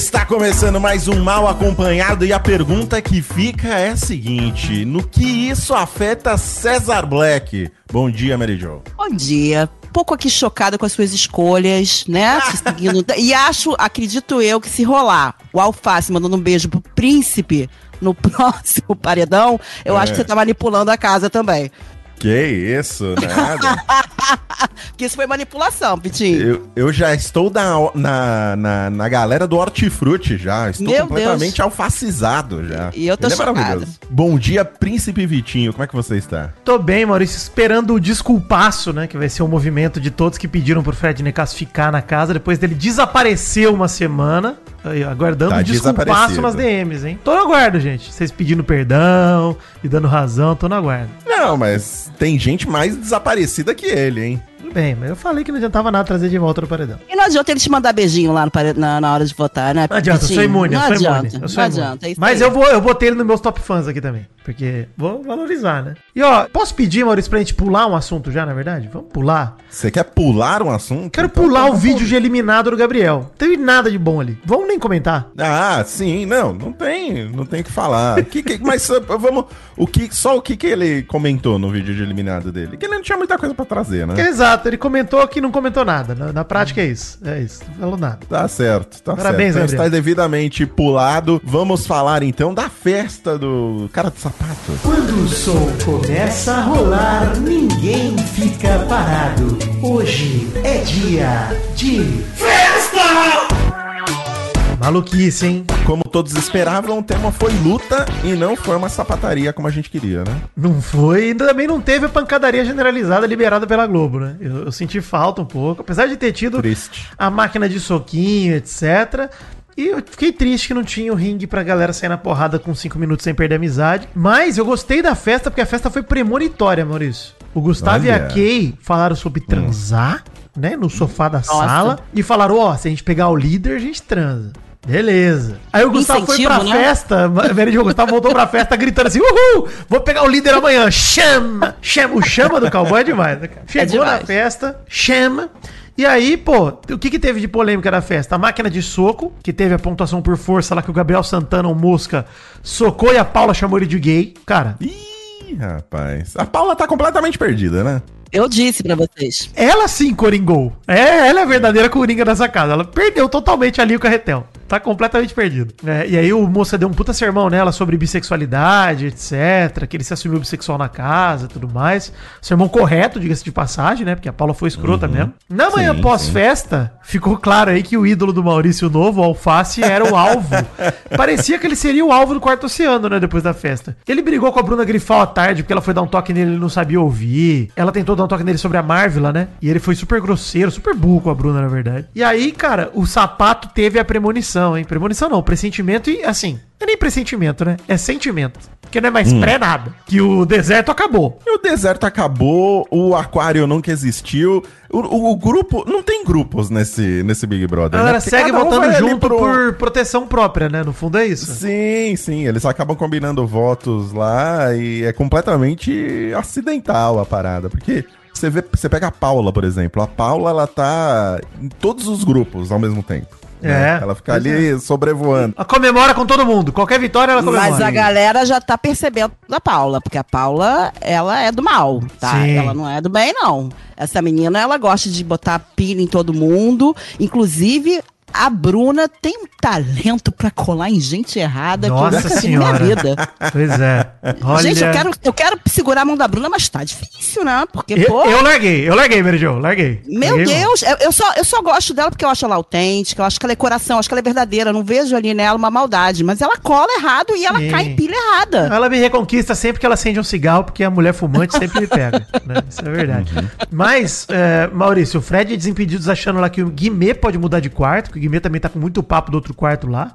Está começando mais um Mal Acompanhado e a pergunta que fica é a seguinte: no que isso afeta César Black? Bom dia, Mary Jo. Bom dia. Pouco aqui chocada com as suas escolhas, né? E acho, acredito eu, que se rolar o Alface mandando um beijo pro príncipe no próximo paredão, eu É. acho que você tá manipulando a casa também. Que isso, nada. Porque isso foi manipulação, Pitinho. eu, eu já estou na, na, na, na galera do Hortifruti já. Estou Meu completamente Deus. alfacizado já. E eu tô Ele é maravilhoso. Bom dia, Príncipe Vitinho. Como é que você está? Tô bem, Maurício, esperando o desculpaço, né? Que vai ser o movimento de todos que pediram pro Fred Nicasso ficar na casa depois dele desaparecer uma semana. Aí, aguardando Tá o desculpaço desaparecido. nas DMs, hein? Tô no aguardo, gente. Vocês pedindo perdão e dando razão, tô no aguardo. Não, mas tem gente mais desaparecida que ele, hein? Tudo bem, mas eu falei que não adiantava nada trazer de volta no paredão. E não adianta ele te mandar beijinho lá no pare- na, na hora de votar, né? Não adianta, eu sou imune, eu não sou adianta, imune. Eu sou não imune. adianta. é isso Mas aí. eu vou, eu botei ele nos meus top fãs aqui também. Porque vou valorizar, né? E ó, posso pedir, Maurício, pra gente pular um assunto já, na verdade? Vamos pular? Você quer pular um assunto? Quero Então pular tá o vídeo de eliminado do Gabriel. Não teve nada de bom ali. Vamos nem comentar. Ah, sim, não, não tem, não tem o que falar. Que, que- mas uh, vamos, o que, só o que, que ele comentou no vídeo de eliminado dele? Que ele não tinha muita coisa pra trazer, né? Exato, ele comentou que não comentou nada. Na, na prática é isso. É isso. Não falou nada. Tá certo, tá Parabéns, certo. Então Gabriel. está devidamente pulado. Vamos falar então da festa do cara do sapato. Quando o som começa a rolar, ninguém fica parado. Hoje é dia de Maluquice, hein? Como todos esperavam, o tema foi luta e não foi uma sapataria como a gente queria, né? Não foi. E também não teve a pancadaria generalizada liberada pela Globo, né? Eu, eu senti falta um pouco. Apesar de ter tido Triste. a máquina de soquinho, etc. E eu fiquei triste que não tinha o ringue pra galera sair na porrada com 5 minutos sem perder a amizade. Mas eu gostei da festa porque a festa foi premonitória, Maurício. O Gustavo e a Olha. Kay falaram sobre transar, né? No sofá da sala. E falaram: ó, se a gente pegar o líder, a gente transa. Beleza. Aí o Gustavo foi Incentivo, pra né? festa, velho, o Gustavo voltou pra festa gritando assim: Uhul! Vou pegar o líder amanhã! Chama! Chama! O chama do cowboy é demais, né, cara? Chegou na demais. festa, chama. E aí, pô, o que que teve de polêmica na festa? A máquina de soco, que teve a pontuação por força lá que o Gabriel Santana, o Mosca, socou e a Paula chamou ele de gay. Cara, Ih, rapaz. A Paula tá completamente perdida, né? Eu disse pra vocês. ela sim coringou. É, ela é a verdadeira coringa dessa casa. Ela perdeu totalmente ali o carretel. Tá completamente perdido. É, e aí o moça deu um puta sermão nela sobre bissexualidade, etc. Que ele se assumiu bissexual na casa e tudo mais. Sermão correto, diga-se de passagem, né? Porque a Paula foi escrota mesmo. Na manhã pós-festa, ficou claro aí que o ídolo do Maurício Novo, o Alface, era o alvo. Parecia que ele seria o alvo do quarto oceano, né? Depois da festa. Ele brigou com a Bruna Grifal à tarde, porque ela foi dar um toque nele e ele não sabia ouvir. Ela tentou dar um toque nele sobre a Marvel, né? E ele foi super grosseiro, super burro com a Bruna, na verdade. E aí, cara, o sapato teve a premonição, hein? Premonição não, pressentimento e, assim, é nem pressentimento, né? É sentimento. Porque não é mais pré nada. Que o deserto acabou. E o deserto acabou, o aquário nunca existiu. O, o- o grupo. Não tem grupos nesse, nesse Big A Brother. galera né? Segue um votando junto pro- por proteção própria, né? No fundo é isso. Sim, sim. Eles acabam combinando votos lá e é completamente acidental a parada. Porque você vê, você pega a Paula, por exemplo. A Paula, ela tá em todos os grupos ao mesmo tempo. Né? É, Ela fica ali sobrevoando. Ela comemora com todo mundo. Qualquer vitória ela comemora. Mas a galera já tá percebendo da Paula, porque a Paula, ela é do mal, tá? Sim. Ela não é do bem, não. Essa menina, ela gosta de botar pilha em todo mundo. Inclusive, a Bruna tem um talento pra colar em gente errada Nossa que eu nunca vi na minha Senhora. vida. Pois é. Olha... Gente, eu quero, eu quero segurar a mão da Bruna, mas tá difícil, né? Porque, Eu, pô. eu larguei, eu larguei, Mary Jo, larguei. Meu Larguei. Deus, eu, eu só, eu só gosto dela porque eu acho ela autêntica, eu acho que ela é coração, eu acho que ela é verdadeira. eu Não vejo ali nela uma maldade, mas ela cola errado e ela Sim. cai em pilha errada. Ela me reconquista sempre que ela acende um cigarro, porque a mulher fumante sempre me pega. né? Isso é verdade. Mas, é, Maurício, o Fred e Desimpedidos achando lá que o Guimê pode mudar de quarto, porque o Guimê também tá com muito papo do outro quarto lá.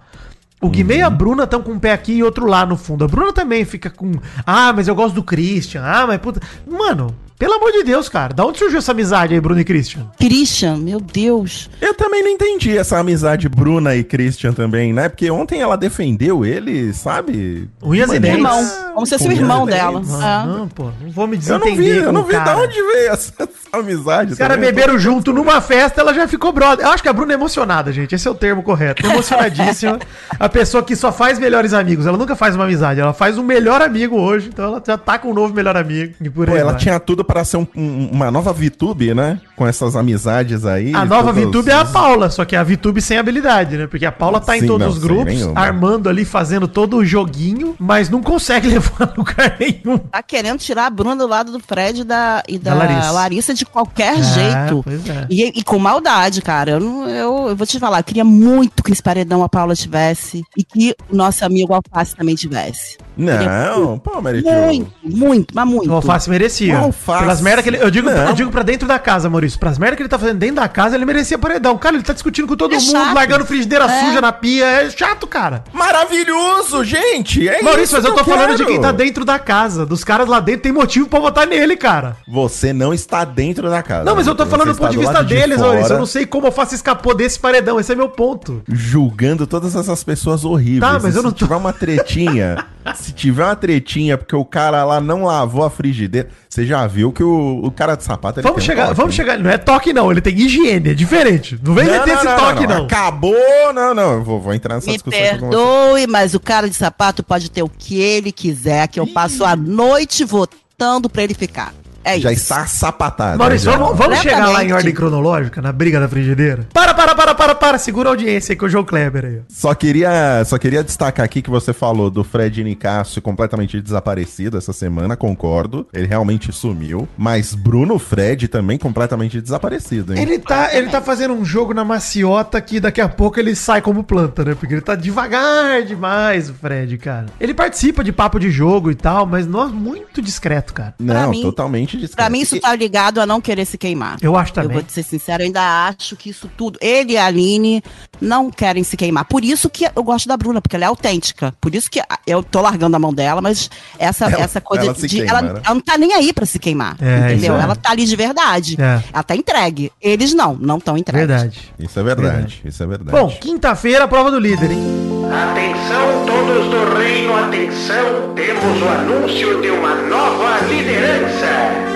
O Guimê e a Bruna estão com um pé aqui e outro lá no fundo. A Bruna também fica com. Ah, mas eu gosto do Christian. Ah, mas puta. Mano, Pelo amor de Deus, cara. Da onde surgiu essa amizade aí, Bruno e Christian? Christian, meu Deus. Eu também não entendi essa amizade Bruna e Christian também, né? Porque ontem ela defendeu ele, sabe? Unhas e De dentes. Irmão. Como se fosse o irmão dela. Ah. Não, pô, não vou me Eu desentender não vi, eu não o vi cara. onde veio essa, essa amizade. Os caras beberam junto numa festa, ela já ficou brother. Eu acho que a Bruna é emocionada, gente. Esse é o termo correto. Emocionadíssima. a pessoa que só faz melhores amigos. Ela nunca faz uma amizade. Ela faz um melhor amigo hoje. Então ela já tá com um novo melhor amigo. E por Pô, aí ela vai. tinha tudo para ser um- um- uma nova VTube, né? Com essas amizades aí. A nova todas- VTube é a Paula, só que é a VTube sem habilidade, né? Porque a Paula tá em Sim, todos não, os grupos, armando ali, fazendo todo o joguinho, mas não consegue levar lugar nenhum. Tá querendo tirar a Bruna do lado do Fred e da, e da, Da Larissa. Larissa. de qualquer É, jeito. pois é. E, e com maldade, cara. Eu, não- eu, eu vou te falar, eu queria muito que esse paredão a Paula tivesse e que o nosso amigo Alface também tivesse. Não, pô, Meritil. Muito, muito, mas muito. O Alface merecia. O Alface. Pelas merda que ele. Eu digo, Não. eu digo pra dentro da casa, Maurício. Pras merda que ele tá fazendo dentro da casa, ele merecia paredão. Cara, ele tá discutindo com todo É mundo, chato. largando frigideira É. suja na pia. É chato, cara. Maravilhoso, gente! É Maurício, isso mas eu tô falando de quem tá dentro da casa. Dos caras lá dentro tem motivo pra votar nele, cara. Você não está dentro da casa. Não, mas eu tô falando do ponto de vista deles, fora, Maurício. Eu não sei como eu faço escapou desse paredão. Esse é meu ponto. Julgando todas essas pessoas horríveis. Tá, mas E eu não se tô- tiver uma tretinha, se tiver uma tretinha porque o cara lá não lavou a frigideira, você já viu que o, o cara de sapato ele Vamos tem um chegar, toque, vamos né? chegar. Não é toque, não. Ele tem higiene, é diferente. Não vem meter esse toque, não. Acabou, não, não. Eu vou, vou entrar nessa Me discussão aqui com você. perdoe, mas o cara de sapato pode ter o que ele quiser, que eu passo a noite votando pra ele ficar. É Já isso. está sapatado. Maurício, vamos, vamos chegar lá em ordem cronológica, na briga da frigideira? Para, para, para, para, para. Segura a audiência aí com o João Kleber aí. Só queria, só queria destacar aqui que você falou do Fred Nicásio completamente desaparecido essa semana, concordo. Ele realmente sumiu. Mas Bruno Fred também completamente desaparecido, hein? Ele tá, ele tá fazendo um jogo na maciota que daqui a pouco ele sai como planta, né? Porque ele tá devagar demais, o Fred, cara. Ele participa de papo de jogo e tal, mas não muito discreto, cara. Não, mim- totalmente discreto. Pra mim, isso tá ligado a não querer se queimar. Eu acho Eu também. vou te ser sincero, eu ainda acho que isso tudo. Ele e a Aline não querem se queimar. Por isso que eu gosto da Bruna, porque ela é autêntica. Por isso que eu tô largando a mão dela, mas essa, Ela- essa coisa ela de. queima, ela, né? ela não tá nem aí pra se queimar. É, entendeu? é. Ela tá ali de verdade. É. Ela tá entregue. Eles não, não estão entregues. Verdade. Isso é verdade, Verdade. isso é verdade. Bom, quinta-feira, a prova do líder, hein? Atenção todos do reino, atenção, temos o anúncio de uma nova liderança.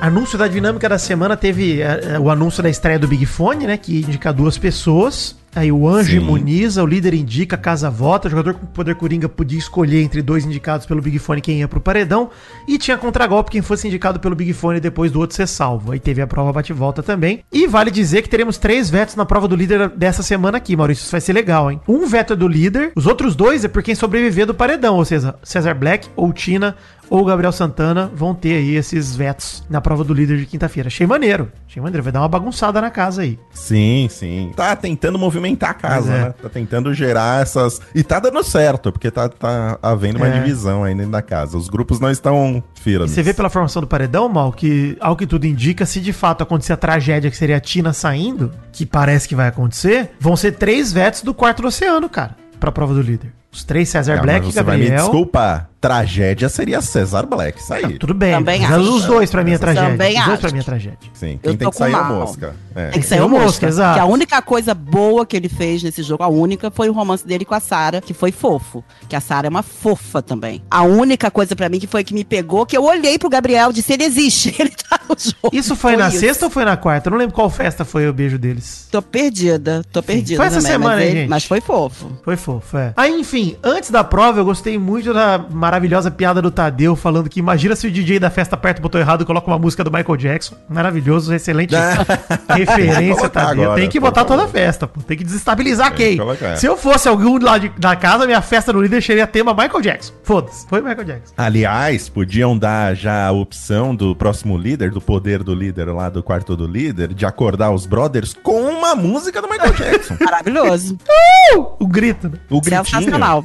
Anúncio da dinâmica da semana teve eh, eh, o anúncio da estreia do Big Fone, né? Que indica duas pessoas. Aí o Anjo Sim. imuniza, o líder indica, a casa vota. O jogador com poder coringa podia escolher entre dois indicados pelo Big Fone quem ia pro paredão. E tinha contragolpe quem fosse indicado pelo Big Fone depois do outro ser salvo. Aí teve a prova bate-volta também. E vale dizer que teremos três vetos na prova do líder dessa semana aqui, Maurício. Isso vai ser legal, hein? Um veto é do líder, os outros dois é por quem sobreviver do paredão. Ou seja, Cesar Black ou Tina ou Gabriel Santana vão ter aí esses vetos na prova do líder de quinta-feira. Achei maneiro. Achei maneiro. Vai dar uma bagunçada na casa aí. Sim, sim. Tá tentando movimentar a casa, é. né? Tá tentando gerar essas. E tá dando certo, porque tá, tá havendo uma É. divisão aí dentro da casa. Os grupos não estão E firmes. você vê pela formação do paredão, Mal, que ao que tudo indica, se de fato acontecer a tragédia que seria a Tina saindo, que parece que vai acontecer, vão ser três vetos do quarto do oceano, cara, pra prova do líder. Os três, Cesar Ah, Black e você vai me Gabriel. desculpar. Tragédia seria Cesar Black. Isso aí. Tudo bem, Também mas acho. os dois pra mim é tragédia. Também os dois acho. pra mim é tragédia. Sim, Eu quem tem tô que sair é mal. mosca. É. Tem que Tem ser o o Mosca, exato. Que a única coisa boa que ele fez nesse jogo, a única, foi o romance dele com a Sara, que foi fofo. Que a Sara é uma fofa também. A única coisa pra mim que foi que me pegou, que eu olhei pro Gabriel e disse, ele existe, ele tá no jogo. Isso foi, na sexta ou foi na quarta? Eu não lembro qual festa foi o beijo deles. Tô perdida, tô perdida Foi essa também, semana, mas, hein, ele- gente? mas foi fofo. Foi fofo, é. Aí, enfim, antes da prova, eu gostei muito da maravilhosa piada do Tadeu falando que imagina se o DJ da festa aperta o botão errado e coloca uma música do Michael Jackson. Maravilhoso, excelente referência, colocar Tadeu. agora, tem que botar toda a festa, pô. Tem que desestabilizar Tem que quem? colocar. Se eu fosse algum lá de- da casa, minha festa no líder seria tema Michael Jackson. Foda-se, foi Michael Jackson. Aliás, podiam dar já a opção do próximo líder, do poder do líder lá do quarto do líder, de acordar os brothers com uma música do Michael Jackson. Maravilhoso. O grito, né? O gritinho. Sensacional.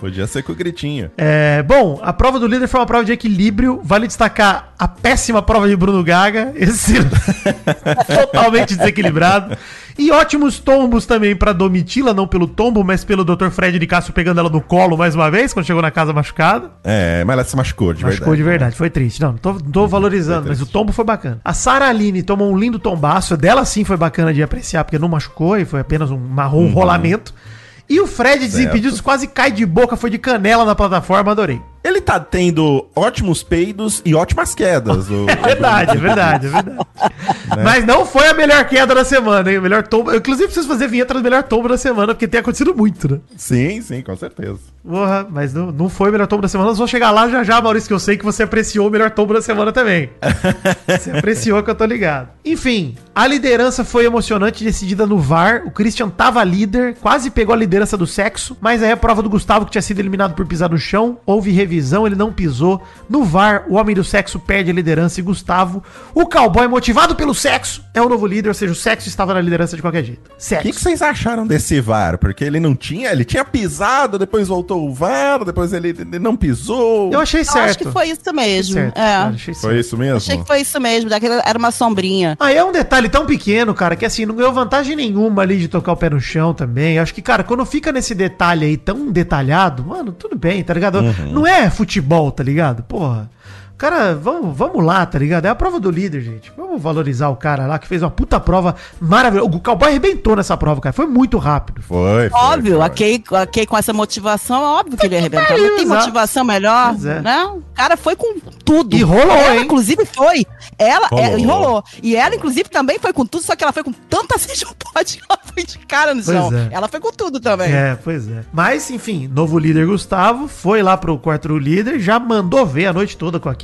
Podia ser com o gritinho. É, bom, a prova do líder foi uma prova de equilíbrio. Vale destacar a péssima prova de Bruno Gaga. Esse totalmente desequilibrado. E ótimos tombos também pra Domitila, não pelo tombo, mas pelo Dr. Fred de Cássio pegando ela no colo mais uma vez, quando chegou na casa machucada. É, mas ela se machucou, de Machucou verdade. de verdade, foi triste. Não, tô, tô valorizando, mas o tombo foi bacana. A Sara Aline tomou um lindo tombaço, dela sim foi bacana de apreciar, porque não machucou e foi apenas um marrom rolamento. E o Fred Desimpedidos quase cai de boca, foi de canela na plataforma, adorei. Ele tá tendo ótimos peidos e ótimas quedas. o- É verdade, é verdade, é verdade. Mas não foi a melhor queda da semana, hein? O melhor tombo. Eu, inclusive, preciso fazer vinheta do melhor tombo da semana, porque tem acontecido muito, né? Sim, sim, com certeza. Porra, mas não, não foi o melhor tombo da semana. Nós vamos chegar lá já já, Maurício, que eu sei que você apreciou o melhor tombo da semana também. Você apreciou que eu tô ligado. Enfim, a liderança foi emocionante, decidida no VAR. O Christian tava líder, quase pegou a liderança do sexo, mas aí a prova do Gustavo, que tinha sido eliminado por pisar no chão, houve revisão, ele não pisou. No VAR, o homem do sexo perde a liderança e Gustavo, o cowboy motivado pelo sexo, é o novo líder, ou seja, o sexo estava na liderança de qualquer jeito. O Sexo. que, que vocês acharam desse VAR? Porque ele não tinha, ele tinha pisado, depois voltou o VAR, depois ele, ele não pisou. Eu achei Eu certo. acho que foi isso mesmo. Certo, É. cara, achei certo. Foi isso mesmo? Achei que foi isso mesmo. Daquela era uma sombrinha. Aí é um detalhe tão pequeno, cara, que assim, não ganhou vantagem nenhuma ali de tocar o pé no chão também. Acho que, cara, quando fica nesse detalhe aí tão detalhado, mano, tudo bem, tá ligado? Não é futebol, tá ligado? Porra. Cara, vamos, vamos lá, tá ligado? É a prova do líder, gente. Vamos valorizar o cara lá que fez uma puta prova maravilhosa. O cowboy arrebentou nessa prova, cara. Foi muito rápido. Foi, foi. Óbvio, foi. a Kay, a Kay com essa motivação, é óbvio que ele pariu, Não tem exato. motivação melhor, é. né? O cara foi com tudo. E rolou, ela, hein? inclusive, foi. Ela Rolou. é, e rolou. E ela, inclusive, também foi com tudo, só que ela foi com tanta sede no pote que ela foi de cara no Pois chão. é. Ela foi com tudo também. É, pois é. Mas, enfim, novo líder Gustavo foi lá pro quarto líder, já mandou ver a noite toda com a Kay.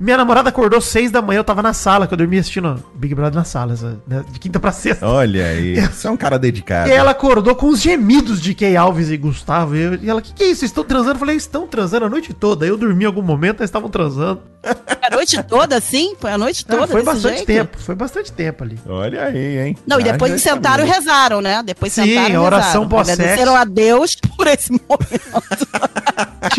Minha namorada acordou seis da manhã, eu tava na sala, que eu dormia assistindo Big Brother na sala, né, de quinta pra sexta. Olha aí, você é um cara dedicado. E ela acordou com os gemidos de Kay Alves e Gustavo. E, eu- e ela, que que é isso? Vocês estão transando? Eu falei, estão transando a noite toda. Eu dormi em algum momento, eles estavam transando. A noite toda, assim? Foi a noite toda foi desse bastante jeito? tempo, foi bastante tempo ali. Olha aí, hein? Não, e depois que sentaram e sabia. rezaram, né? Depois Sim, sentaram e a oração rezaram. pós-sexo. Agradeceram a Deus por esse momento.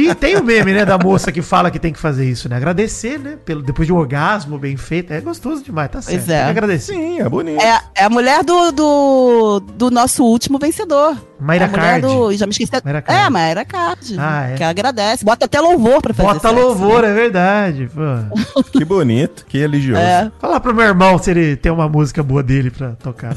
Tinha- tem o meme, né, da moça que fala que tem que fazer isso, né? Agradecer, né? Pelo, depois de um orgasmo bem feito. É gostoso demais, tá certo. Pois é. Tem que agradecer. Sim, é bonito. É, é a mulher do, do, do nosso último vencedor. Mayra é a Card. do. Já me esqueci. Mayra Card. É, Mayra Card. Ah, é. Que agradece. Bota até louvor pra fazer Bota sexo, louvor, né? é verdade. Pô. Que bonito, que religioso. É. Fala pro meu irmão se ele tem uma música boa dele pra tocar.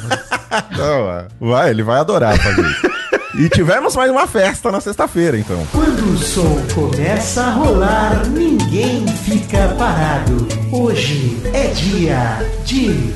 Então, é, vai, ele vai adorar fazer isso. E tivemos mais uma festa na sexta-feira, então. Quando o som começa a rolar, ninguém fica parado. Hoje é dia de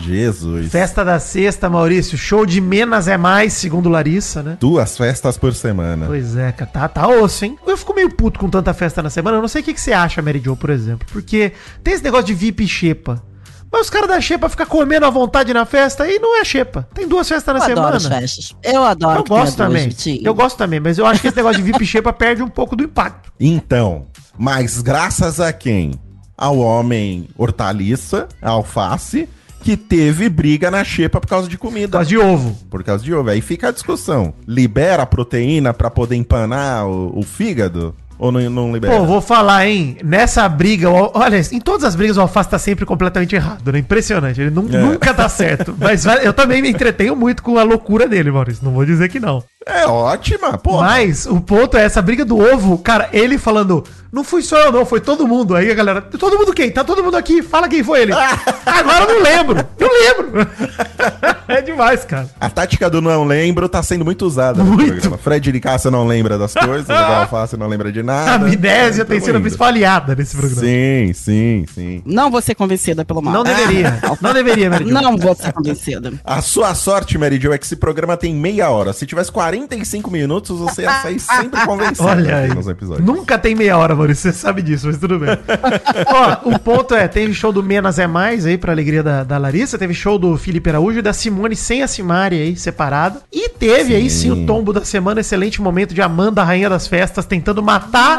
Jesus. Festa da sexta, Maurício. Show de menos é mais, segundo Larissa, né? Duas festas por semana. Pois é, cara, tá, tá osso, hein? Eu fico meio puto com tanta festa na semana. Eu não sei o que, que você acha, Mary Jo, por exemplo. Porque tem esse negócio de VIP e xepa. Mas os caras da xepa ficam comendo à vontade na festa e não é xepa. Tem duas festas na Eu adoro as semana. festas. Eu adoro Eu gosto também. Vitinho. Eu gosto também, mas eu acho que esse negócio de VIP xepa perde um pouco do impacto. Então, mas graças a quem? Ao homem hortaliça, alface, que teve briga na xepa por causa de Por comida. causa de ovo. Por causa de ovo. Aí fica a discussão. Libera a proteína pra poder empanar o, o fígado? Ou não, não libera? Pô, vou falar, hein? Nessa briga, olha, em todas as brigas o Alface tá sempre completamente errado, né? Impressionante. Ele nu- É. nunca tá certo. Mas eu também me entretenho muito com a loucura dele, Maurício. Não vou dizer que não. É ótima, pô. Mas o ponto é essa briga do ovo, cara, ele falando, não fui só eu não, foi todo mundo. Aí a galera, todo mundo quem? Tá todo mundo aqui, fala quem foi ele. Agora eu não lembro, não lembro. é demais, cara. A tática do não lembro tá sendo muito usada no Muito. programa. Fred de Cássio não lembra das coisas, o Alface não lembra de A nada. amnésia tem Tamo sido a indo. principal aliada nesse programa. Sim, sim, sim. Não vou ser convencida pelo mal. Não deveria, não deveria, Mary Jo. Não vou ser convencida. A sua sorte, Mary Jo, é que esse programa tem meia hora. Se tivesse 45 minutos, você ia sair sempre convencido Olha aí. nos episódios. Nunca tem meia hora, Maurício. Você sabe disso, mas tudo bem. Ó, o ponto é: teve show do Menos é Mais aí, pra alegria da, da Larissa. Teve show do Felipe Araújo e da Simone sem a Simari aí, separada. E teve aí sim o tombo da semana. Excelente momento de Amanda, rainha das festas, tentando matar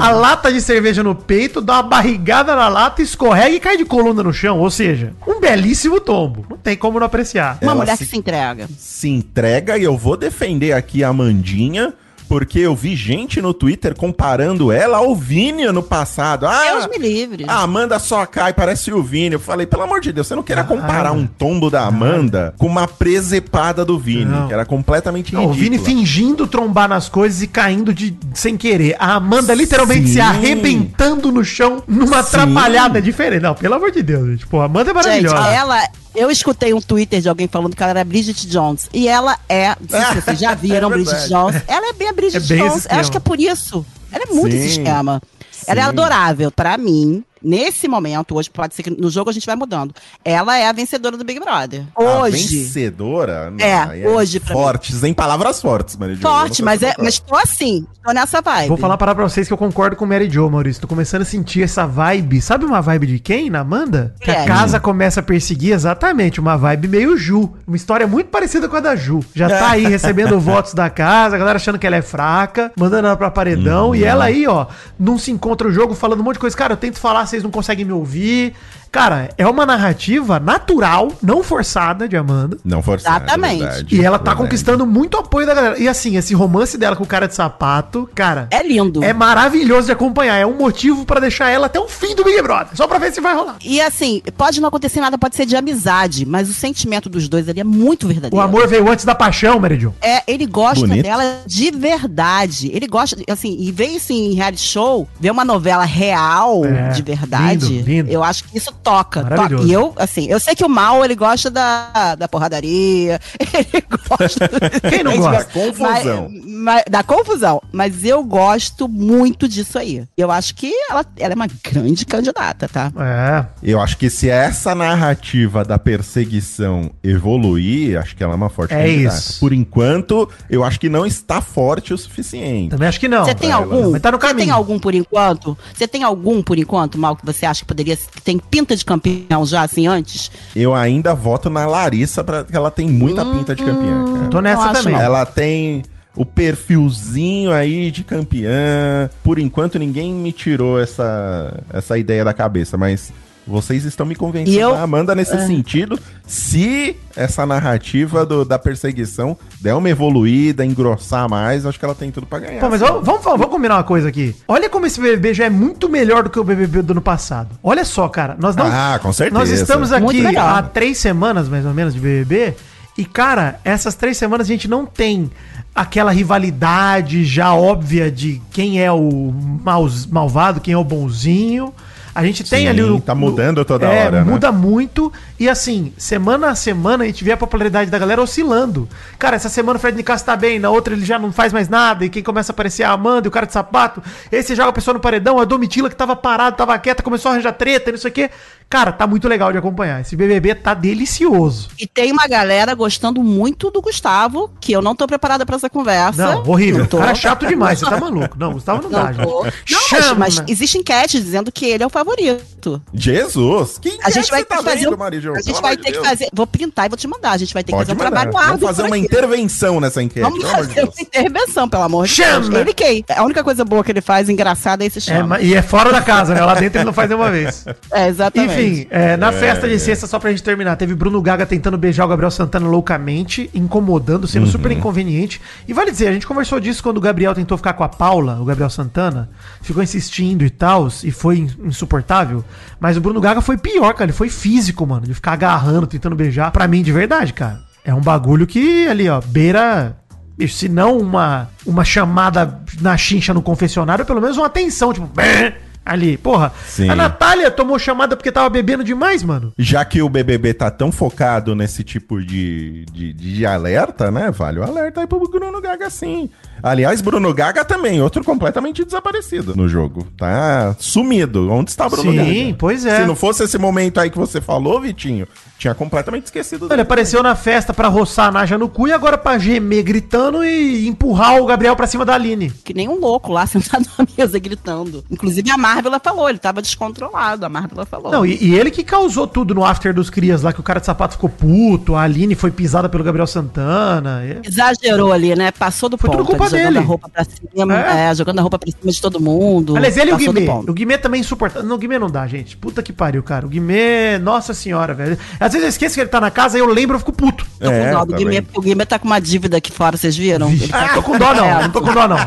a lata de cerveja no peito, dá uma barrigada na lata, escorrega e cai de coluna no chão. Ou seja, um belíssimo tombo. Não tem como não apreciar. Uma Ela mulher se- que se entrega. Se entrega e eu vou defender aqui a Mandinha, porque eu vi gente no Twitter comparando ela ao Vini no passado. Ah, Deus me livre. a Amanda só cai, parece o Vini. Eu falei, pelo amor de Deus, você não queira comparar um tombo da Amanda com uma presepada do Vini, Não. que era completamente Não, o. Vini fingindo trombar nas coisas e caindo de sem querer. A Amanda literalmente Sim. se arrebentando no chão numa Sim. atrapalhada diferente. Não, pelo amor de Deus, gente. Pô, a Amanda é Gente, maravilhosa. ela. Eu escutei um Twitter de alguém falando que ela era Bridget Jones. E ela é. Se vocês já viram É Bridget. Jones. Ela é bem a Bridget É bem Jones. Acho que é por isso. Ela é muito Sim. esse esquema. Ela é Sim. adorável. Pra mim, nesse momento, hoje pode ser que no jogo a gente vai mudando. Ela é a vencedora do Big Brother. A Hoje. vencedora? Não, É, aí hoje. Fortes, em palavras fortes, Maria Jo, Forte, mas, é, mas tô assim. Tô nessa vibe. Vou falar parar pra vocês que eu concordo com o Mary Jo, Maurício. Tô começando a sentir essa vibe. Sabe uma vibe de quem, na Amanda? Que a É. casa começa a perseguir exatamente, uma vibe meio Ju. Uma história muito parecida com a da Ju. Já tá aí recebendo votos da casa, a galera achando que ela é fraca, mandando ela pra paredão. E ela aí, ó, não se encontra o jogo falando um monte de coisa. Cara, eu tento falar, vocês não conseguem me ouvir. Cara, é uma narrativa natural, não forçada de Amanda. Não forçado. Exatamente. verdade, E ela tá verdade. conquistando muito apoio da galera. E assim, esse romance dela com o cara de sapato, cara. É lindo. É maravilhoso de acompanhar. É um motivo pra deixar ela até o fim do Big Brother. Só pra ver se vai rolar. E assim, pode não acontecer nada, pode ser de amizade, mas o sentimento dos dois ali é muito verdadeiro. O amor veio antes da paixão, Meridion. É, ele gosta Bonito. dela de verdade. Ele gosta, assim, e ver isso em reality show, ver uma novela real É, de verdade, lindo, lindo. eu acho que isso toca. Toca. E eu, assim, eu sei que o mal, ele gosta da, da porradaria, ele gosta... Quem não gosta? Da confusão. Mas- mas- da confusão. Mas eu gosto muito disso aí. Eu acho que ela, ela é uma grande candidata, tá? É. Eu acho que se essa narrativa da perseguição evoluir, acho que ela é uma forte É isso. Por enquanto, eu acho que não está forte o suficiente. Também acho que não. Você tem ela, algum? mas tá no Você tem caminho. algum por enquanto? Você tem algum por enquanto, Mal, que você acha que poderia que tem pinta de campeão já assim antes? Eu ainda voto na Larissa, pra, que ela tem muita pinta de campeã, cara. Tô nessa também. não. Ela tem o perfilzinho aí de campeã. Por enquanto, ninguém me tirou essa, essa ideia da cabeça, mas vocês estão me convencendo, eu- Amanda, nesse sentido. Se essa narrativa do- da perseguição der uma evoluída, engrossar mais, acho que ela tem tudo pra ganhar. Pô, mas vamos, vamos, vamos combinar uma coisa aqui. Olha como esse BBB já é muito melhor do que o BBB do ano passado. Olha só, cara. Nós não. Ah, com certeza. Nós estamos aqui há três semanas, mais ou menos, de BBB. E, cara, essas três semanas a gente não tem aquela rivalidade já óbvia de quem é o maus- malvado, quem é o bonzinho. A gente tem Sim, ali o. tá mudando toda é, hora, né? Muda muito. E assim, semana a semana a gente vê a popularidade da galera oscilando. Cara, essa semana o Fred Nicasso tá bem, na outra ele já não faz mais nada. E quem começa a aparecer é a Amanda e o cara de sapato. Esse joga a pessoa no paredão, a Domitila que tava parada, tava quieta, começou a arranjar treta, não sei o quê. Cara, tá muito legal de acompanhar. Esse BBB tá delicioso. E tem uma galera gostando muito do Gustavo, que eu não tô preparada pra essa conversa. Não, horrível. Não tô. Cara chato demais, você tá maluco. Não, Gustavo não, dá, Não, gente. tô. Não, mas, Chama. mas existe enquete dizendo que ele é o favorito. Jesus! Quem A é gente que vai você ter que tá fazer. vendo, um- a gente vai ter que Deus. fazer. Vou printar e vou te mandar. A gente vai ter que Pode fazer um mandar. trabalho Vamos fazer uma aqui. intervenção nessa enquete. Vamos pelo amor de fazer Deus. uma intervenção, pelo amor de Chama! Deus. Ele quem? A única coisa boa que ele faz, engraçada, é esse É, chama. ma- e é fora da casa, né? Lá dentro ele não faz nenhuma vez. É, exatamente. Enfim, é, na festa de sexta, só pra gente terminar, teve Bruno Gaga tentando beijar o Gabriel Santana loucamente, incomodando, sendo Uhum. super inconveniente. E vale dizer, a gente conversou disso quando o Gabriel tentou ficar com a Paula, o Gabriel Santana, ficou insistindo e tal, e foi in- insuportável. Mas o Bruno Gaga foi pior, cara, ele foi físico, mano, de ficar agarrando, tentando beijar. Pra mim, de verdade, cara. É um bagulho que ali, ó, beira. bicho, Se não uma, uma chamada na chincha no confessionário, pelo menos uma atenção, tipo, "Bê", ali. Porra, Sim. a Natália tomou chamada porque tava bebendo demais, mano. Já que o BBB tá tão focado nesse tipo de, de, de alerta, né? Vale o alerta aí pro Bruno Gaga sim. Aliás, Bruno Gaga também, outro completamente desaparecido no jogo. Tá sumido. Onde está Bruno Sim, Gaga? pois é. Se não fosse esse momento aí que você falou, Vitinho, tinha completamente esquecido Ele apareceu na festa pra roçar a Naja no cu e agora pra gemer gritando e empurrar o Gabriel pra cima da Aline. Que nem um louco lá sentado na mesa gritando. Inclusive a Marvela falou, ele tava descontrolado. A Marvela falou. Não, e, e ele que causou tudo no after dos crias lá, que o cara de sapato ficou puto, a Aline foi pisada pelo Gabriel Santana. e- Exagerou ali, né? Passou do Foi ponto. tudo culpa jogando dele. a roupa pra cima, É. é, jogando a roupa pra cima de todo mundo. Aliás, ele e o Guimê. O Guimê também é insuportável. Não, o Guimê não dá, gente. Puta que pariu, cara. O Guimê, nossa senhora, velho. Às vezes eu esqueço que ele tá na casa e eu lembro e fico puto. Tô É, com dó do tá Guimê, porque o Guimê tá com uma dívida aqui fora, vocês viram? Ele tá Ah, tô com dó não, não tô com dó não.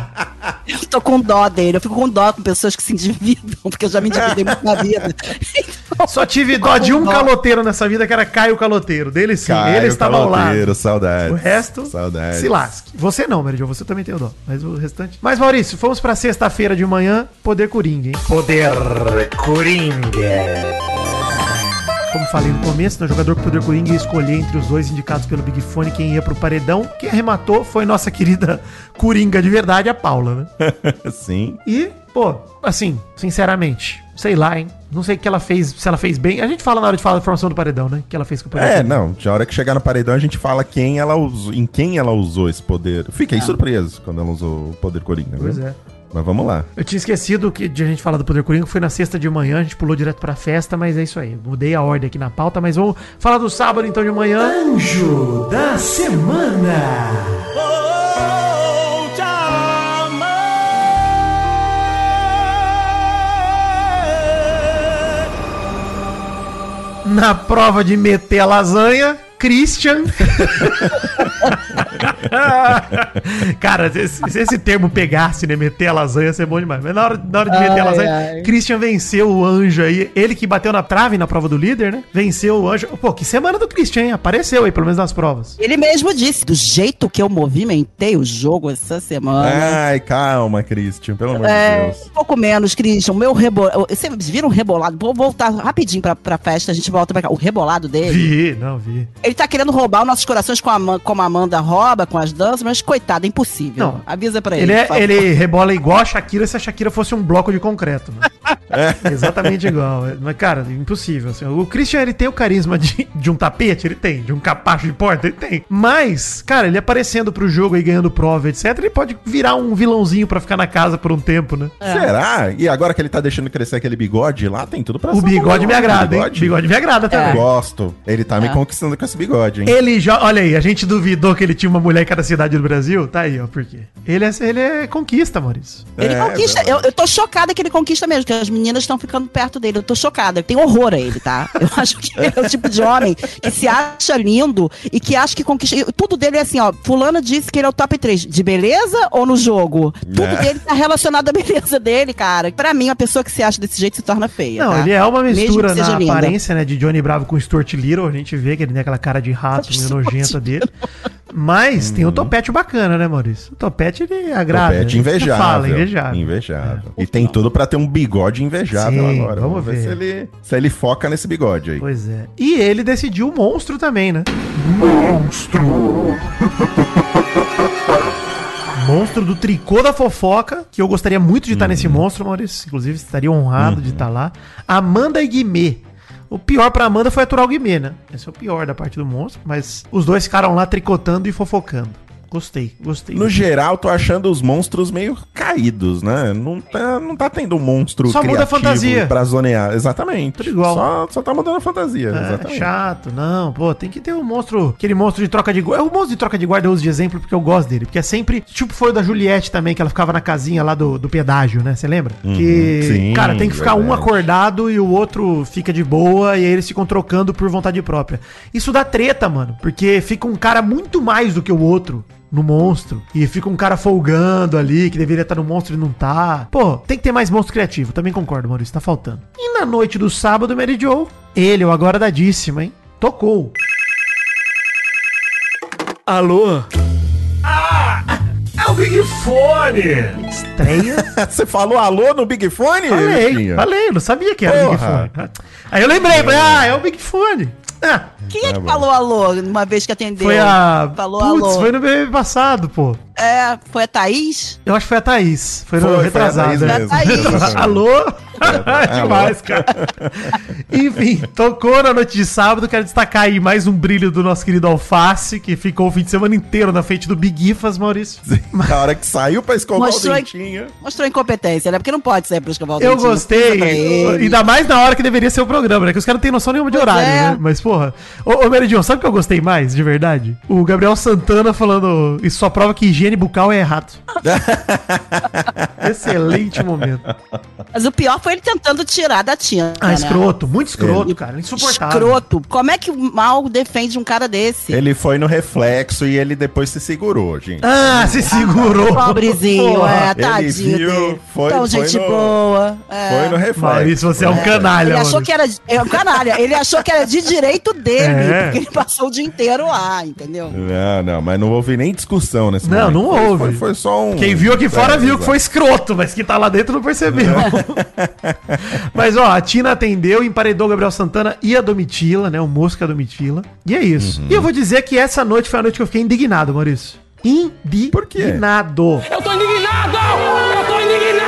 Eu tô com dó dele, eu fico com dó com pessoas que se endividam, porque eu já me endividei muito na vida. Então, Só tive dó de um dó. caloteiro nessa vida, que era Caio Caloteiro. Dele sim, Caio ele estava ao lado. Caloteiro, Saudades. O resto, Saudades. se lasque. Você não, Meridio, você também tem o dó. Mas o restante... Mas, Maurício, fomos pra sexta-feira de manhã, Poder Coringa, hein? Poder Coringa. Como falei no começo, no jogador com Poder Coringa ia escolher entre os dois indicados pelo Big Fone quem ia pro paredão. Quem arrematou foi nossa querida Coringa de verdade, a Paula, né? Sim. E, pô, assim, sinceramente, sei lá, hein? Não sei o que ela fez, se ela fez bem. A gente fala na hora de falar da formação do paredão, né? Que ela fez com o É, não. De hora que chegar no paredão, a gente fala quem ela usou, em quem ela usou esse poder. Fiquei surpreso quando ela usou o poder Coringa. Pois viu? é. Mas vamos lá. Eu tinha esquecido que, de a gente falar do Poder Coringa, foi na sexta de manhã, a gente pulou direto pra festa, mas é isso aí. Mudei a ordem aqui na pauta, mas vamos falar do sábado então de manhã. Anjo da semana. Na prova de meter a lasanha, Christian. Cara, se, se esse termo pegasse, né? Meter a lasanha ia ser bom demais. Mas na hora, na hora de meter a Ai, lasanha, ai. Christian venceu o anjo aí. Ele que bateu na trave na prova do líder, né? Venceu o anjo. Pô, que semana do Christian, hein? Apareceu aí, pelo menos nas provas. Ele mesmo disse, do jeito que eu movimentei o jogo essa semana. Ai, calma, Christian, pelo amor de É, Deus. um pouco menos, Christian. O meu rebolado. Vocês viram o rebolado? Vou voltar rapidinho pra, pra festa, a gente volta pra cá. O rebolado dele. Vi, não, vi. Ele tá querendo roubar os nossos corações com a, como a Amanda rouba, com as danças, mas coitado, é impossível. Não. Avisa pra ele. Ele, é- ele rebola igual a Shakira se a Shakira fosse um bloco de concreto. Né? Exatamente igual. Mas, cara, impossível. assim. O Christian, ele tem o carisma de, de um tapete, ele tem. De um capacho de porta, ele tem. Mas, cara, ele aparecendo pro jogo e ganhando prova, etc., ele pode virar um vilãozinho pra ficar na casa por um tempo, né? Será? E agora que ele tá deixando crescer aquele bigode lá, tem tudo pra O ser bigode me agrada, hein? bigode. Bigode me agrada também. Gosto. Ele tá me É. conquistando com esse bigode, hein? Ele já. Olha aí, a gente duvidou que ele tinha uma mulher em cada cidade do Brasil. Tá aí, ó, por quê? Ele é, ele é conquista, Maurício. Ele É, conquista. verdade. Eu, eu tô chocada que ele conquista mesmo, que as meninas estão ficando perto dele. Eu tô chocada. Eu tenho horror a ele, tá? Eu acho que ele é o tipo de homem que se acha lindo e que acha que conquista. Tudo dele é assim, ó. Fulano disse que ele é o top 3. De beleza ou no jogo? Tudo É. dele tá relacionado à beleza dele, cara. Pra mim, a pessoa que se acha desse jeito se torna feia. Não, tá? ele é uma mistura na linda. aparência, né, de Johnny Bravo com Stuart Little. A gente vê que ele tem aquela cara de rato meio nojenta dele. Mas tem o topete bacana, né, Maurício? O topete, ele agrada. Topete né? invejável. Fala, invejável. Invejável. E tem tudo pra ter um bigode invejável Sim, agora. vamos ver. se ele, se ele foca nesse bigode aí. Pois é. E ele decidiu o monstro também, né? Monstro! Monstro do tricô da fofoca, que eu gostaria muito de estar nesse Uhum. monstro, Maurício. Inclusive, estaria honrado de estar lá. Amanda e Guimê. O pior pra Amanda foi aturar o Guimê, né? Esse é o pior da parte do monstro. Mas os dois ficaram lá tricotando e fofocando. Gostei, gostei. No geral, tô achando os monstros meio caídos, né? Não tá, não tá tendo um monstro Só muda a fantasia. pra zonear. Exatamente. Tudo igual. Só, só tá mudando a fantasia, É, exatamente. chato, não, pô, tem que ter um monstro, aquele monstro de troca de guarda. O monstro de troca de guarda eu uso de exemplo porque eu gosto dele, porque é sempre, tipo foi o da Juliette também, que ela ficava na casinha lá do, do pedágio, né? Você lembra? que, Uhum. sim, cara, tem que ficar um verdade. acordado e o outro fica de boa e aí eles ficam trocando por vontade própria. Isso dá treta, mano, porque fica um cara muito mais do que o outro. No monstro. E fica um cara folgando ali, que deveria estar no monstro e não tá. Pô, tem que ter mais monstro criativo. Também concordo, Maurício. Tá faltando. E na noite do sábado, Mary Joe, ele, o agora dadíssimo, hein? Tocou. Alô? É o Big Fone. Estreia. Você falou alô no Big Fone? falei, Vitinho? falei, não sabia que era o Big Porra. Fone. Aí eu lembrei, falei, ah, é o Big Fone. Ah, Quem é Tá que bom. falou alô uma vez que atendeu? foi a. Falou Putz, alô. foi no BBB passado, pô. É, foi a Thaís? Eu acho que foi a Thaís. Foi no Foi, foi a retrasado. Thaís né? mesmo. Foi a Thaís. Exatamente. Alô? Demais, cara. Enfim, tocou na noite de sábado. Quero destacar aí mais um brilho do nosso querido Alface, que ficou o fim de semana inteiro na frente do Big Ifas, Maurício. Na hora que saiu pra escovar Mostrou- o dentinho. Mostrou incompetência, né? Porque não pode sair pra escovar o Eu dentinho, pra gostei, ainda mais na hora que deveria ser o programa, né? Que os caras não têm noção nenhuma de Pois horário, é. né? Mas, porra. Ô, ô Meridion, sabe o que eu gostei mais, de verdade? O Gabriel Santana falando. Isso só prova que higiene bucal é errado. Excelente momento. Mas o pior foi ele tentando tirar da Tina. Ah, né? escroto, muito escroto, cara. Insuportável. Escroto. Como é que o mal defende um cara desse? Ele foi no reflexo e ele depois se segurou, gente. Ah, se segurou. Pobrezinho, Porra. é, ele tadinho viu, dele. foi- Tão foi gente no- boa. é. Foi no reflexo. Maurício, você é um canalha, Ele achou que era é um canalha. Ele achou que era de direito dele, É. porque ele passou o dia inteiro lá, entendeu? Não, não, mas não houve nem discussão nesse Não, não Foi- houve. Foi, foi só um. Quem viu aqui fora É, viu que foi escroto, mas quem tá lá dentro não percebeu. mas ó, a Tina atendeu, emparedou o Gabriel Santana e a Domitila, né? O Mosca Domitila. E é isso. E eu vou dizer que essa noite foi a noite que eu fiquei indignado, Maurício. Indignado. Por quê? Eu tô indignado! Eu tô indignado!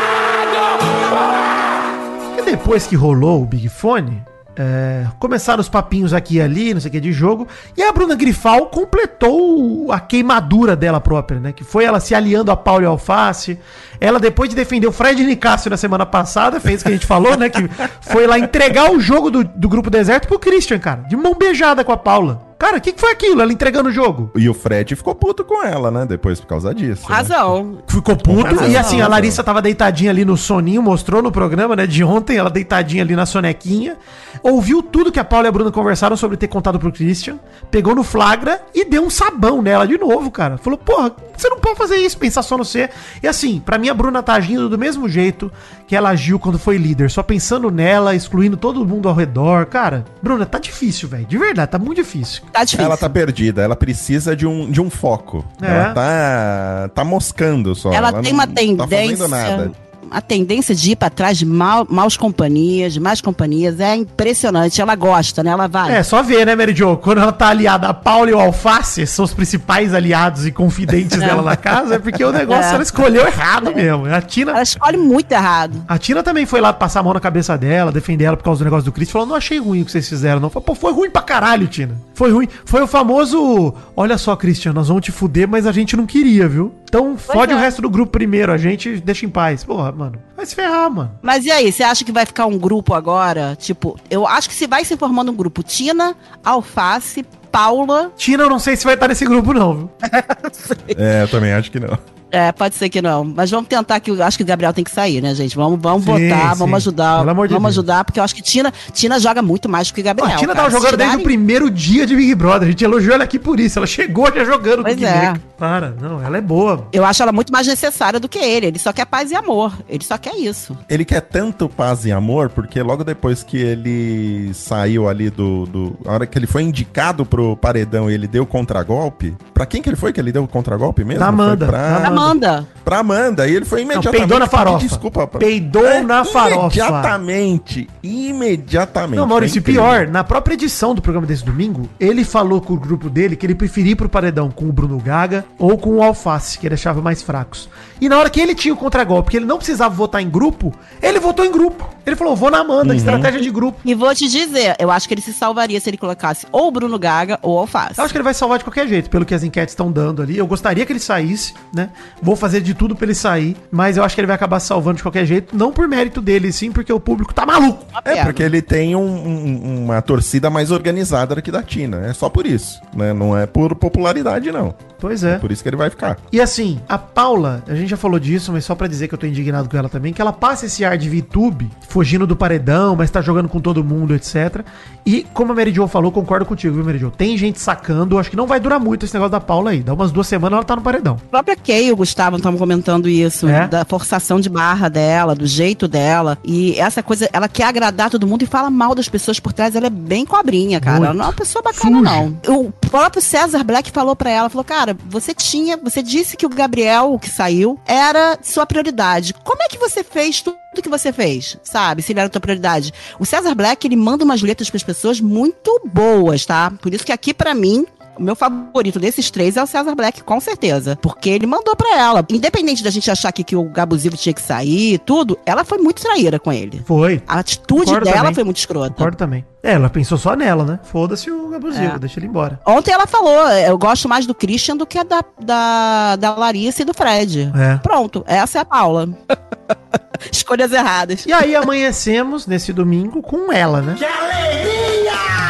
E depois que rolou o Big Fone, é, começaram os papinhos aqui e ali, não sei o que, de jogo. E a Bruna Grifal completou a queimadura dela própria, né? Que foi ela se aliando a Paulo e Alface. Ela, depois de defender o Fred Nicásio na semana passada, fez o que a gente falou, né? Que foi lá entregar o jogo do, do Grupo Deserto pro Christian, cara. De mão beijada com a Paula. Cara, o que, que foi aquilo? Ela entregando o jogo. E o Fred ficou puto com ela, né? Depois por causa disso. né? Razão. Ficou puto. razão, E assim, a. Larissa tava deitadinha ali no soninho, mostrou no programa, né, de ontem, ela deitadinha ali na sonequinha. Ouviu tudo que a Paula e a Bruna conversaram sobre ter contado pro Christian. Pegou no flagra e deu um sabão nela de novo, cara. Falou, porra, você não pode fazer isso, pensar só no C. E assim, pra mim a Bruna tá agindo do mesmo jeito que ela agiu quando foi líder. Só pensando nela, excluindo todo mundo ao redor. Cara, Bruna, tá difícil, velho. De verdade, tá muito difícil. Tá difícil. Ela tá perdida, ela precisa de um, de um foco. É. Ela tá, tá moscando só. Ela tem não uma Tá tendência. fazendo nada. A tendência de ir pra trás de mal, maus companhias, de más companhias, é impressionante. Ela gosta, né? Ela vai. É, só ver, né, Mary Jo? Quando ela tá aliada a Paula e o Alface, são os principais aliados e confidentes dela na casa, é porque o negócio É. ela escolheu errado mesmo. A Tina, Ela escolhe muito errado. a Tina também foi lá passar a mão na cabeça dela, defender ela por causa do negócio do Chris. Falou, não achei ruim o que vocês fizeram, não. Falei, Pô, foi ruim pra caralho, Tina. Foi ruim. Foi o famoso, olha só, Christian, nós vamos te fuder, mas a gente não queria, viu? Então fode é. o resto do grupo primeiro, a gente deixa em paz. Porra, mano, vai se ferrar, mano. Mas e aí, você acha que vai ficar um grupo agora? Tipo, eu acho que se vai se formando um grupo Tina, Alface, Paula. Tina, eu não sei se vai estar nesse grupo, não, viu? É, eu também acho que não. É, pode ser que não. Mas vamos tentar que. eu Acho que o Gabriel tem que sair, né, gente? Vamos, vamos Sim, votar, sim. vamos ajudar. Pelo amor de vamos Deus. ajudar, porque eu acho que Tina, Tina joga muito mais do que o Gabriel. a Tina cara. tava jogando desde o tirarem- primeiro dia de Big Brother. A gente elogiou ela aqui por isso. Ela chegou já jogando Pois Big é. Para, não, ela é boa. Eu acho ela muito mais necessária do que ele. Ele só quer paz e amor. Ele só quer isso. Ele quer tanto paz e amor, porque logo depois que ele saiu ali do. do a hora que ele foi indicado pro paredão e ele deu contragolpe. Pra quem que ele foi que ele deu o contragolpe mesmo? Na Amanda. Pra, Na Amanda. Amanda. pra Amanda. E ele foi Não, imediatamente. peidou na farofa. Desculpa. pra- Peidou É, na farofa. Imediatamente. Imediatamente. Não, Maurício, pior, na própria edição do programa desse domingo, ele falou com o grupo dele que ele preferia ir pro paredão com o Bruno Gaga ou com o Alface, que ele achava mais fracos. E na hora que ele tinha o contragolpe, que ele não precisava votar em grupo, ele votou em grupo. Ele falou, vou na Amanda, estratégia de grupo. E vou te dizer, eu acho que ele se salvaria se ele colocasse ou o Bruno Gaga ou o Alface. Eu acho que ele vai salvar de qualquer jeito, pelo que as enquetes estão dando ali. Eu gostaria que ele saísse, né? Vou fazer de tudo pra ele sair, mas eu acho que ele vai acabar se salvando de qualquer jeito, não por mérito dele, sim, porque o público tá maluco. Uma É, porque ele tem um- um- uma torcida mais organizada do que da Tina. É só por isso. Né? Não é por popularidade, não. Pois é. É por isso que ele vai ficar. E assim, a Paula, a gente já falou disso, mas só pra dizer que eu tô indignado com ela também, que ela passa esse ar de VTube, fugindo do paredão, mas tá jogando com todo mundo, etc. E como a Mary Jo falou, concordo contigo, viu, Mary Jo? Tem gente sacando, acho que não vai durar muito esse negócio da Paula aí. Dá umas duas semanas ela tá no paredão. A própria Kay e o Gustavo estavam comentando isso, É? da forçação de barra dela, do jeito dela. E essa coisa, ela quer agradar todo mundo e fala mal das pessoas por trás. Ela é bem cobrinha, cara. Muito. Ela não é uma pessoa bacana, Suja. não. O próprio César Black falou pra ela, falou, cara, você tinha, você disse que o Gabriel, o que saiu, era sua prioridade. Como é que você fez tudo que você fez, sabe? Se ele era tua prioridade. O César Black, ele manda umas letras pras pessoas muito boas, tá? Por isso que aqui, pra mim, o meu favorito desses três é o César Black, com certeza. Porque ele mandou pra ela. Independente da gente achar que, que o Gabusivo tinha que sair e tudo, ela foi muito traíra com ele. Foi. A atitude Concordo dela também. foi muito escrota. Concordo também. É, ela pensou só nela, né? Foda-se o abusivo, É. deixa ele embora. Ontem ela falou, eu gosto mais do Christian do que da, da, da Larissa e do Fred. É. Pronto, essa é a Paula. Escolhas erradas. E aí amanhecemos nesse domingo com ela, né? Que alegria!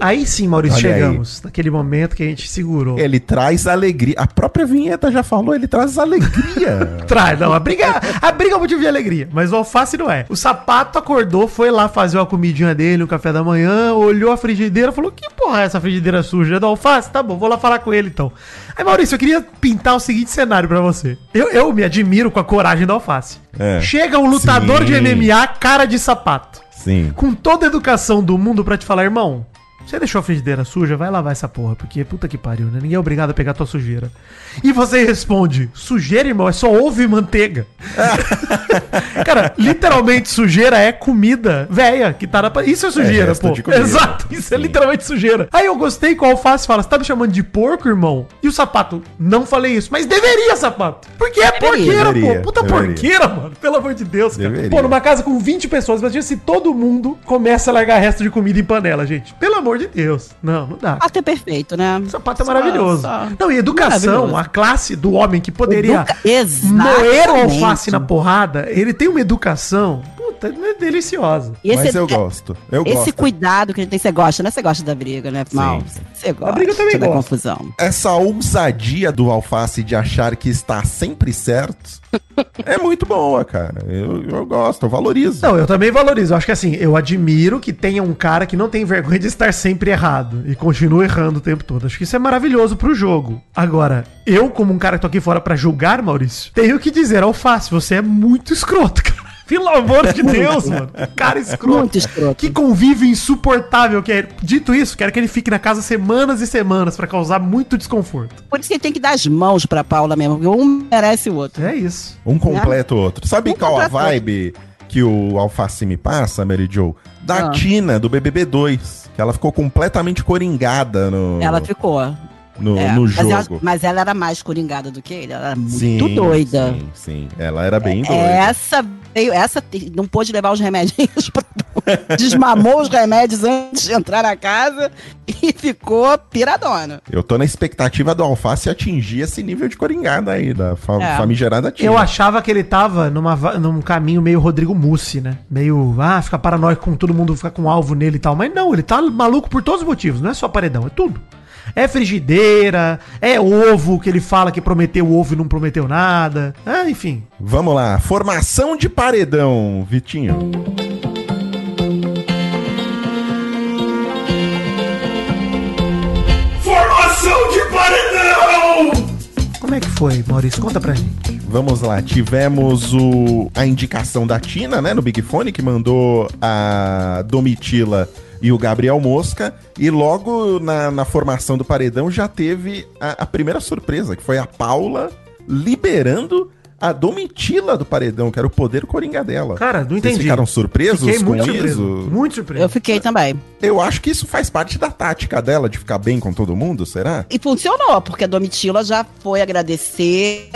Aí sim, Maurício, Olha aí. chegamos naquele momento que a gente segurou. Ele traz alegria. A própria vinheta já falou, ele traz alegria. Traz, não, a briga, a briga é um motivo de alegria, mas o alface não é. O sapato acordou, foi lá fazer uma comidinha dele, um café da manhã, olhou a frigideira, falou: Que porra é essa frigideira suja? É do alface? Tá bom, vou lá falar com ele então. Aí, Maurício, eu queria pintar o seguinte cenário pra você. Eu, eu me admiro com a coragem do alface. É. Chega um lutador Sim. de MMA, cara de sapato, Sim. com toda a educação do mundo pra te falar, irmão. Você deixou a frigideira suja? Vai lavar essa porra, porque puta que pariu, né? Ninguém é obrigado a pegar tua sujeira. E você responde: sujeira, irmão, é só ovo e manteiga. Cara, literalmente sujeira é comida velha que tá na. Isso é sujeira, resto pô. Exato, isso é Sim. literalmente sujeira. Aí eu gostei que o alface fala: Você tá me chamando de porco, irmão? E o sapato? Não falei isso, mas deveria, sapato. Porque é Deveria. porqueira, Deveria, pô. Puta deveria. porqueira, mano. Pelo amor de Deus, cara. Deveria. Pô, numa casa com 20 pessoas, imagina se todo mundo começa a largar resto de comida em panela, gente. Pelo amor de Deus. Não, não dá. Até perfeito, né? O sapato é maravilhoso. Só- Não, e educação, a classe do homem que poderia Educa- moer o alface na porrada, ele tem uma educação, é deliciosa. E Mas eu é- gosto. Eu Esse gosto. cuidado que a gente tem, você gosta, né? Você gosta da briga, né? Mal. Você gosta briga eu também da gosto. confusão. Essa ousadia do alface de achar que está sempre certo é muito boa, cara. Eu, eu gosto, eu valorizo. Não, eu também valorizo. Eu acho que assim, eu admiro que tenha um cara que não tem vergonha de estar sempre errado e continua errando o tempo todo. Acho que isso é maravilhoso pro jogo. Agora, eu, como um cara que tô aqui fora pra julgar, Maurício, tenho que dizer, alface, você é muito escroto, cara. Pelo amor de Deus, mano. Cara escroto. Muito escroto. Que convívio insuportável que é. Dito isso, quero que ele fique na casa semanas e semanas pra causar muito desconforto. Por isso que ele tem que dar as mãos pra Paula mesmo, porque um merece o outro. É isso. Um completa o outro. Sabe Um qual a vibe que o alface me passa, Mary Jo? Da Ah. Tina, do BBB 2. Que ela ficou completamente coringada no, Ela ficou. No, é. no mas, jogo. ela, mas ela era mais coringada do que ele. Ela era muito Sim, doida. Sim, sim. Ela era bem doida. Essa veio, essa não pôde levar os remédios desmamou os remédios antes de entrar na casa e ficou piradona. Eu tô na expectativa do alface atingir esse nível de coringada aí, da fa É. famigerada Tina. Eu achava que ele tava numa, num caminho meio Rodrigo Mussi, né? Meio, ah, fica paranoico com todo mundo, fica com alvo nele e tal. Mas não, ele tá maluco por todos os motivos, não é só paredão, é tudo. É frigideira, é ovo que ele fala que prometeu ovo e não prometeu nada. É, enfim. Vamos lá, formação de paredão, Vitinho. Formação de paredão! Como é que foi, Maurício? Conta pra gente. Vamos lá, tivemos o, a indicação da Tina, né, no Big Fone, que mandou a Domitila e o Gabriel Mosca. E logo na, na formação do paredão já teve a, a primeira surpresa, que foi a Paula liberando a Domitila do paredão, que era o poder coringa dela. Cara, não Vocês entendi. ficaram surpresos Fiquei muito com surpreso. isso? Muito surpreso. Eu fiquei também. Eu acho que isso faz parte da tática dela, de ficar bem com todo mundo, será? E funcionou, porque a Domitila já foi agradecer.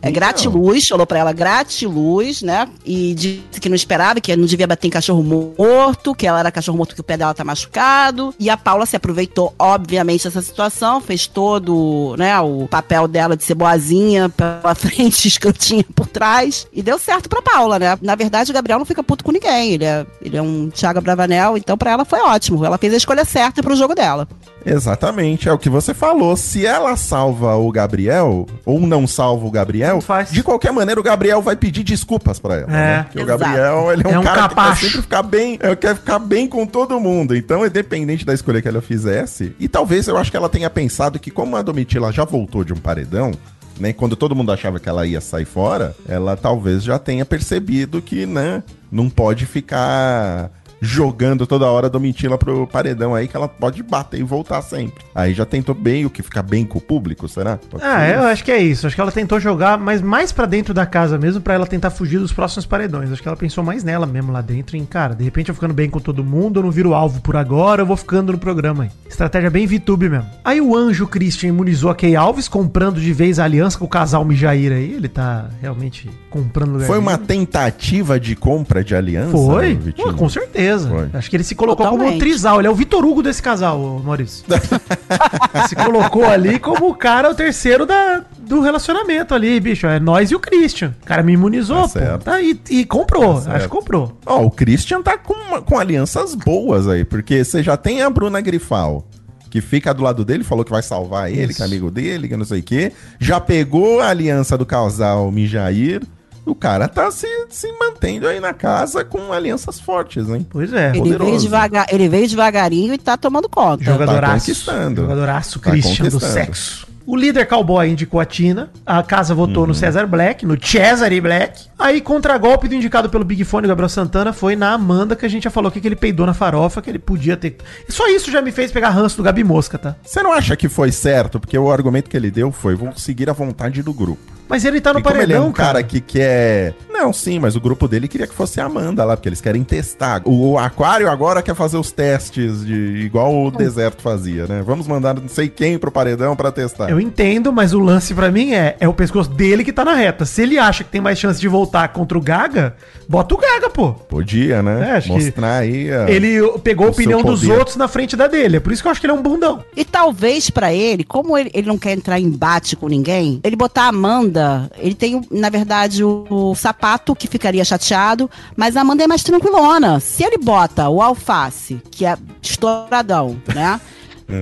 É, Então. gratiluz, falou pra ela gratiluz, né? E disse que não esperava, que não devia bater em cachorro morto, que ela era cachorro morto que o pé dela tá machucado. E a Paula se aproveitou, obviamente, dessa situação, fez todo, né, o papel dela de ser boazinha pela frente, escrotinha por trás. E deu certo pra Paula, né? Na verdade, o Gabriel não fica puto com ninguém. Ele é, ele é um Thiago Bravanel, então pra ela foi ótimo. Ela fez a escolha certa pro jogo dela. Exatamente, é o que você falou. Se ela salva o Gabriel, ou não salva o Gabriel, de qualquer maneira o Gabriel vai pedir desculpas pra ela. É. né? Porque o. Gabriel, ele é, É um, um cara capacho. que quer sempre ficar bem, é, quer ficar bem com todo mundo. Então, independente da escolha que ela fizesse, e talvez eu acho que ela tenha pensado que como a Domitila já voltou de um paredão, né, quando todo mundo achava que ela ia sair fora, ela talvez já tenha percebido que, né, não pode ficar jogando toda hora Domitila pro paredão aí, que ela pode bater e voltar sempre. Aí já tentou bem o que ficar bem com o público, será? Pode Ah, eu acho que é isso. Acho que ela tentou jogar, mas mais pra dentro da casa mesmo, pra ela tentar fugir dos próximos paredões. Acho que ela pensou mais nela mesmo lá dentro, em cara, de repente eu ficando bem com todo mundo, eu não viro alvo por agora, eu vou ficando no programa aí. Estratégia bem VTube mesmo. Aí o anjo Christian imunizou a Key Alves, comprando de vez a aliança com o casal Mijair aí. Ele tá realmente comprando lugar Foi uma tentativa de compra de aliança? Foi? Pô, com certeza. Foi. Acho que ele se colocou como Totalmente. um trisal. Ele é o Vitor Hugo desse casal, Maurício. se colocou ali como o cara, o terceiro da, do relacionamento ali, bicho. É nós e o Christian. O cara me imunizou, Tá. Tá, e, e comprou. Tá acho que comprou. Ó, o Christian tá com, uma- com alianças boas aí, porque você já tem a Bruna Grifal, que fica do lado dele, falou que vai salvar ele, Isso. que é amigo dele, que não sei o quê. Já pegou a aliança do casal Mijair. O cara tá se, se mantendo aí na casa com alianças fortes, hein? Pois é. Ele Poderoso. veio, devagar, ele veio devagarinho e tá tomando conta. Jogadoraço. conquistando. Jogadoraço Tá Christian do conquistando. sexo. O líder cowboy indicou a Tina. A casa votou Uhum. no Cesar Black, no Cesare Black. Aí, contra-golpe do indicado pelo Big Fone, Gabriel Santana, foi na Amanda, que a gente já falou aqui que ele peidou na farofa, que ele podia ter. E só isso já me fez pegar ranço do Gabi Mosca, tá? Você não acha que foi certo? Porque o argumento que ele deu foi: vou seguir a vontade do grupo. Mas ele tá no e como ele é paredão, um cara, cara. que quer. Não, sim, mas o grupo dele queria que fosse a Amanda lá, porque eles querem testar. O, o Aquário agora quer fazer os testes de igual o deserto fazia, né? Vamos mandar não sei quem pro paredão pra testar. Eu entendo, mas o lance pra mim é, é o pescoço dele que tá na reta. Se ele acha que tem mais chance de voltar contra o Gaga, bota o Gaga, pô. Podia, né? É, acho que Mostrar aí. a- Ele pegou a opinião dos outros na frente da dele. É por isso que eu acho que ele é um bundão. E talvez pra ele, como ele, ele não quer entrar em embate com ninguém, ele botar a Amanda, ele tem, na verdade, o, o sapato que ficaria chateado, mas a Amanda é mais tranquilona. Se ele bota o alface, que é estouradão, né?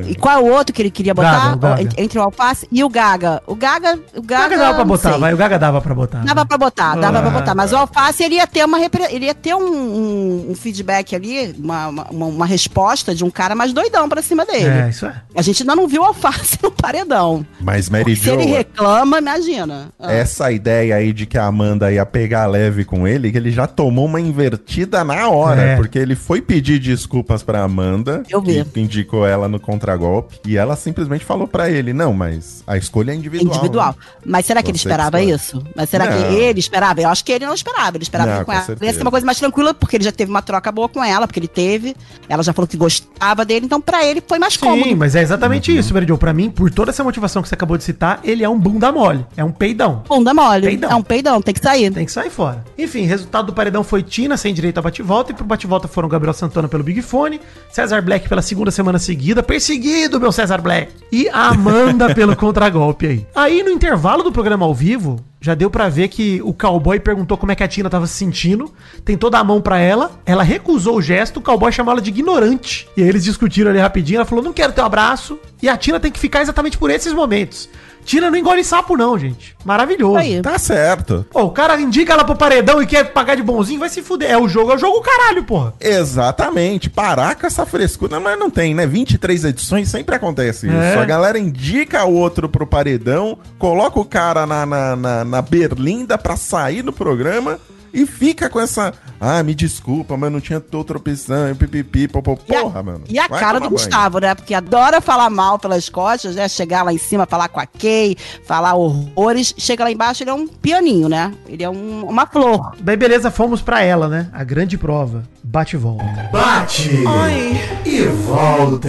E qual é o outro que ele queria botar? Gaga, o Gaga. Entre- o alface e o Gaga. O Gaga. O O Gaga, Gaga dava pra botar, sei. vai. O Gaga dava pra botar. Dava pra botar, dava Ah, pra botar. Mas o alface ele ia ter uma ele ia ter um, um- um feedback ali, uma, uma, uma- resposta de um cara mais doidão pra cima dele. É, isso é. A gente ainda não viu o alface no paredão. Mas Mary Se ele Jo, reclama, imagina. Ah. essa ideia aí de que a Amanda ia pegar leve com ele, que ele já tomou uma invertida na hora, É. porque ele foi pedir desculpas pra Amanda, Eu vi. que indicou ela no contragolpe, e ela simplesmente falou pra ele: "Não, mas a escolha é individual". individual. né? Mas será que ele esperava que isso? Mas será Não. que ele esperava? Eu acho que ele não esperava. Ele esperava Não, que com com ela. certeza. Ia ser uma coisa mais tranquila, porque ele já teve uma troca boa com ela, porque ele teve. Ela já falou que gostava dele, então pra ele foi mais Sim, cômodo. mas é exatamente Uhum. isso, Meridio. Pra mim, por toda essa motivação que você acabou de citar, ele é um bunda mole. É um peidão. Bunda mole. Peidão. É um peidão, tem que sair. Tem que sair fora. Enfim, resultado do paredão foi Tina, sem direito a bate-volta. E pro bate-volta foram Gabriel Santana pelo Big Fone, César Black pela segunda semana seguida, perseguido, meu César Black. E a Amanda pelo contragolpe aí. Aí, no intervalo do programa ao vivo, já deu pra ver que o cowboy perguntou como é que a Tina tava se sentindo, tentou dar a mão pra ela, ela recusou o gesto, o cowboy chamou ela de ignorante. E aí eles discutiram ali rapidinho, ela falou, não quero teu abraço. E a Tina tem que ficar exatamente por esses momentos. Tina não engole sapo não, gente. Maravilhoso. Aí. Tá certo. Pô, o cara indica ela pro paredão e quer pagar de bonzinho, vai se fuder. É o jogo, é o jogo caralho, porra. Exatamente. Parar com essa frescura. Mas não tem, né? 23 edições sempre acontece isso. É. A galera indica o outro pro paredão, coloca o cara na, na, na, na berlinda pra sair do programa e fica com essa. Ah, me desculpa, mas não tinha outra opção. e Pipipi, popô. E a- Porra, mano. E a Vai cara do banho. Gustavo, né? Porque adora falar mal pelas costas, né? Chegar lá em cima, falar com a Kay, falar horrores. Chega lá embaixo, ele é um pianinho, né? Ele é um- uma flor. Daí beleza, fomos pra ela, né? A grande prova. Bate e volta. Bate e volta.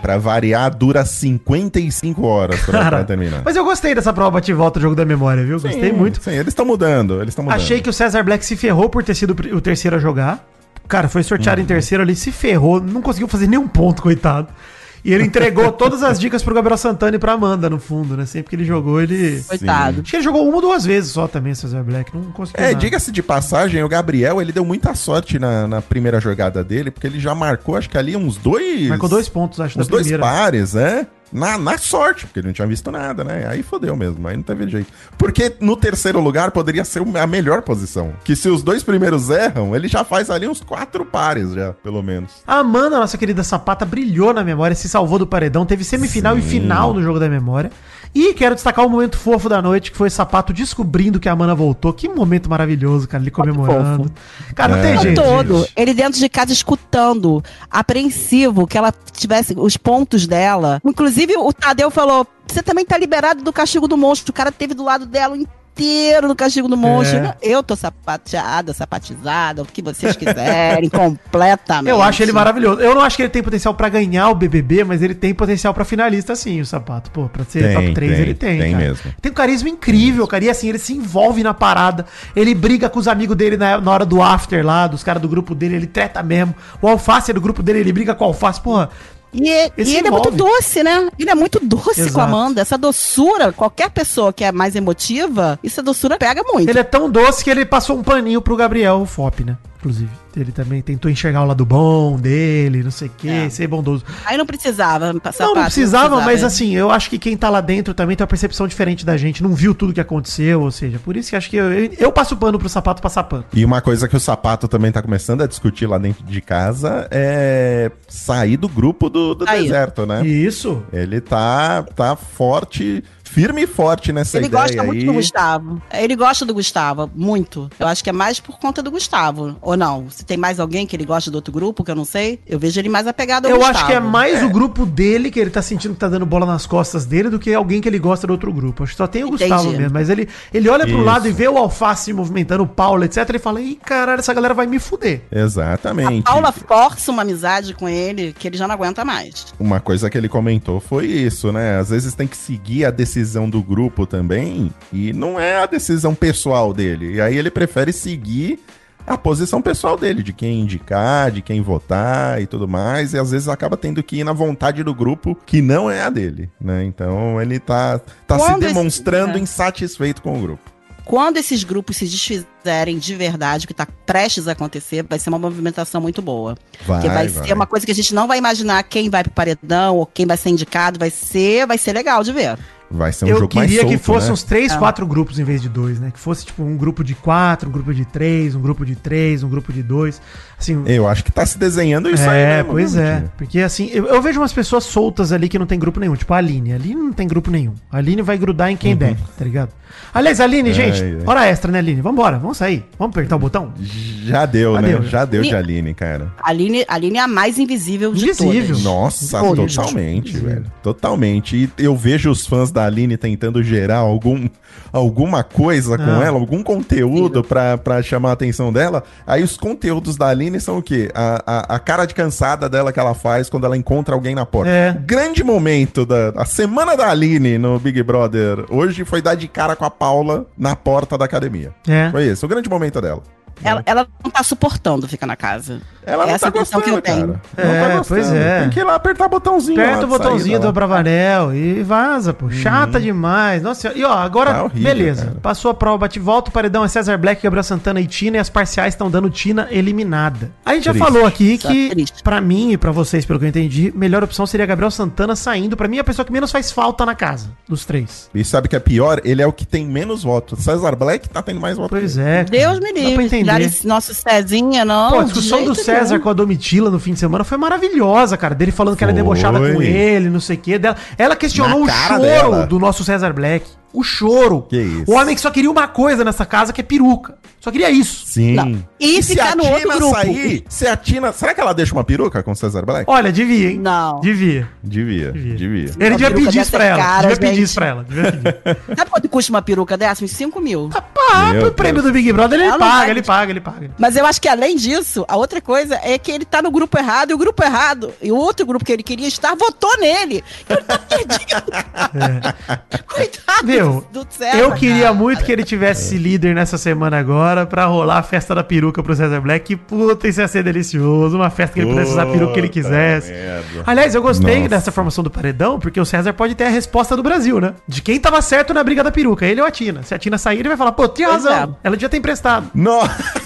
Pra variar, dura 55 horas pra, pra Cara, terminar. mas eu gostei dessa prova bate e volta do jogo da memória, viu? Gostei Sim, muito. Sim, eles estão mudando, eles estão mudando. Achei que o César Black se ferrou por ter sido o terceiro a jogar. Cara, foi sorteado em terceiro ali, se ferrou, não conseguiu fazer nenhum ponto, coitado. E ele entregou todas as dicas pro Gabriel Santana e pra Amanda, no fundo, né? Sempre que ele jogou, ele. Coitado. Acho que ele jogou uma ou duas vezes só também, o César Black. Não conseguiu. É, diga-se de passagem, o Gabriel, ele deu muita sorte na, na primeira jogada dele, porque ele já marcou, acho que ali uns dois... Marcou dois pontos, acho, Uns da dois primeira. pares, né? Na, na sorte, porque ele não tinha visto nada, né? Aí fodeu mesmo, aí não teve jeito. Porque no terceiro lugar poderia ser a melhor posição. Que se os dois primeiros erram, ele já faz ali uns quatro pares já, pelo menos. A Amanda, nossa querida sapata, brilhou na memória, se salvou do paredão, teve semifinal e Sim. final no jogo da memória. E quero destacar o momento fofo da noite, que foi o Sapato descobrindo que a Amanda voltou. Que momento maravilhoso, cara, ele comemorando. Cara, não É, tem O jeito. todo, gente. ele dentro de casa escutando, apreensivo que ela tivesse os pontos dela. Inclusive, o Tadeu falou: você também tá liberado do castigo do monstro. O cara teve do lado dela o inteiro no castigo do monstro. É. Eu tô sapateada, sapatizada, o que vocês quiserem, completamente. Eu acho ele maravilhoso. Eu não acho que ele tem potencial pra ganhar o BBB, mas ele tem potencial pra finalista, sim, o Sapato. Pô, pra ser Tem, top 3 tem, ele tem. tem cara. mesmo. Tem um carisma incrível, cara. E assim, ele se envolve na parada. Ele briga com os amigos dele na, na hora do after lá, dos caras do grupo dele. Ele treta mesmo. O Alface é do grupo dele, ele briga com o Alface. Porra, E, e Esse ele é muito envolve. doce, né? Ele é muito doce com a Exato. Amanda. Essa doçura, qualquer pessoa que é mais emotiva, essa doçura pega muito. Ele é tão doce que ele passou um paninho pro Gabriel Fop, né? Inclusive. Ele também tentou enxergar o lado bom dele, não sei o quê, É. ser bondoso. Aí não precisava passar não, não pato, precisava, mas é. assim, eu acho que quem tá lá dentro também tem uma percepção diferente da gente, não viu tudo que aconteceu, ou seja, por isso que acho que eu, eu, eu passo pano pro sapato passar pano. E uma coisa que o sapato também tá começando a discutir lá dentro de casa é sair do grupo do, do deserto, né? Isso. Ele tá, tá forte, firme e forte nessa Ele ideia gosta muito aí. do Gustavo. Ele gosta do Gustavo, muito. Eu acho que é mais por conta do Gustavo. Ou não? Se tem mais alguém que ele gosta do outro grupo, que eu não sei, eu vejo ele mais apegado ao Eu Gustavo. acho que é mais o grupo dele que ele tá sentindo que tá dando bola nas costas dele do que alguém que ele gosta do outro grupo. Acho que só tem o Entendi. Gustavo mesmo. Mas ele, ele olha pro Isso. lado e vê o Alface movimentando o Paulo, etc. E fala: Ih, caralho, essa galera vai me fuder. Exatamente. A Paula força uma amizade com ele que ele já não aguenta mais. Uma coisa que ele comentou foi isso, né? Às vezes tem que seguir a decisão do grupo também, e não é a decisão pessoal dele. E aí ele prefere seguir a posição pessoal dele, de quem indicar, de quem votar e tudo mais, e às vezes acaba tendo que ir na vontade do grupo que não é a dele, né? Então ele tá, tá se Quando esse- demonstrando é. insatisfeito com o grupo. Quando esses grupos se desfizerem de verdade, o que está prestes a acontecer, vai ser uma movimentação muito boa. Vai, Porque vai, ser uma coisa que a gente não vai imaginar quem vai pro paredão ou quem vai ser indicado. Vai ser, vai ser legal de ver. Vai ser um eu jogo mais queria que solto, fosse né? uns três, É. quatro grupos em vez de dois, né? Que fosse tipo um grupo de quatro, um grupo de três, um grupo de três, um grupo de dois. Assim, Eu acho que tá se desenhando isso aí é, mesmo, pois é. Porque assim, eu, eu vejo umas pessoas soltas ali que não tem grupo nenhum. Tipo a Aline. A Aline não tem grupo nenhum. A Aline vai grudar em quem der, tá ligado? Aliás, Aline, gente, Ai, ai. hora extra, né, Aline? Vambora, vamos sair. Vamos apertar o botão? Já deu, Já né? deu. Já deu de Aline, cara. A Aline, a Aline é a mais invisível de Invisível. todas. Nossa, totalmente, Invisível. velho. Totalmente. E eu vejo os fãs da Aline tentando gerar algum, alguma coisa com Ah. ela, algum conteúdo pra, pra chamar a atenção dela. Aí os conteúdos da Aline são o quê? A, a, a cara de cansada dela que ela faz quando ela encontra alguém na porta. É. O grande momento da a semana da Aline no Big Brother hoje foi dar de cara com a Paula na porta da academia. É. Foi esse, o grande momento dela. Ela, ela não tá suportando ficar na casa. Ela não Essa tá é gostando, que eu tenho. cara. É, tá pois é. Tem que ir lá apertar o botãozinho. lá Aperta o botãozinho do. Bravanel e vaza, pô. Chata demais. Nossa. E ó, agora, Tá horrível, beleza. cara. Passou a prova, bate e volta. O paredão é César Black, Gabriel Santana e Tina. E as parciais estão dando Tina eliminada. A gente já Triste. falou aqui Isso é que, triste. pra mim e pra vocês, pelo que eu entendi, melhor opção seria Gabriel Santana saindo. Pra mim, é a pessoa que menos faz falta na casa, dos três. E sabe o que é pior? Ele é o que tem menos votos. César Black tá tendo mais votos. Pois é. cara. Deus me Dá pra livre. entender. Darem nosso Cezinha, não. Pô, a discussão do César nenhum. com a Domitila no fim de semana foi maravilhosa, cara. Dele falando que ela é debochada com ele, não sei o quê. Dela. Ela questionou o choro dela. do nosso César Black. O choro. Que isso. O homem que só queria uma coisa nessa casa, que é peruca. Só queria isso. Sim. Não. E ficar no outro grupo. sair, se a Tina... Será que ela deixa uma peruca com o César Black? Olha, devia, hein? Não. Devia. Devia, Devia. devia. Ele devia pedir isso dessa pra ela. cara, devia pedir isso pra ela. Devia pedir. Sabe quanto custa uma peruca dessa? Uns 5 mil. Pá, Meu pro prêmio Deus. do Big Brother ele paga, ele paga, ele paga. Mas eu acho que além disso, a outra coisa é que ele tá no grupo errado e o grupo errado. E o outro grupo que ele queria estar votou nele. Então ele tá perdido. Coitado Meu, César. Eu queria cara. muito que ele tivesse esse líder nessa semana agora pra rolar a festa da peruca pro César Black. Que puta, isso ia ser delicioso. Uma festa que ele pudesse usar a peruca que ele quisesse. merda. Aliás, eu gostei Nossa. dessa formação do paredão, porque o César pode ter a resposta do Brasil, né? De quem tava certo na briga da peruca, ele ou a Tina. Se a Tina sair, ele vai falar, pô, tinha razão. é. Ela devia ter emprestado. Nossa.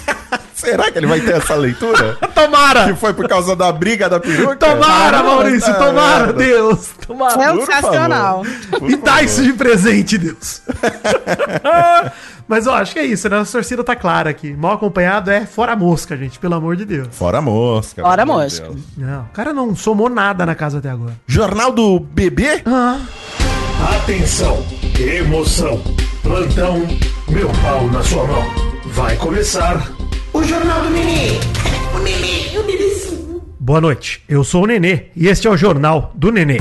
Será que ele vai ter essa leitura? que Tomara! foi por causa da briga da peruca? Tomara, Maurício, Puta tomara, merda. Deus! Tomara! É sensacional. Me dá isso de presente, Deus. Mas ó, acho que é isso, né? A torcida tá clara aqui. Mal acompanhado é fora mosca, gente, pelo amor de Deus. Fora a mosca. Fora a mosca. Deus. Não, o cara não somou nada na casa até agora. Jornal do bebê? Ah, Atenção, emoção, plantão, meu pau na sua mão. Vai começar o Jornal do Nenê. O Nenê, o Nenê. boa noite. Eu sou o Nenê e este é o Jornal do Nenê.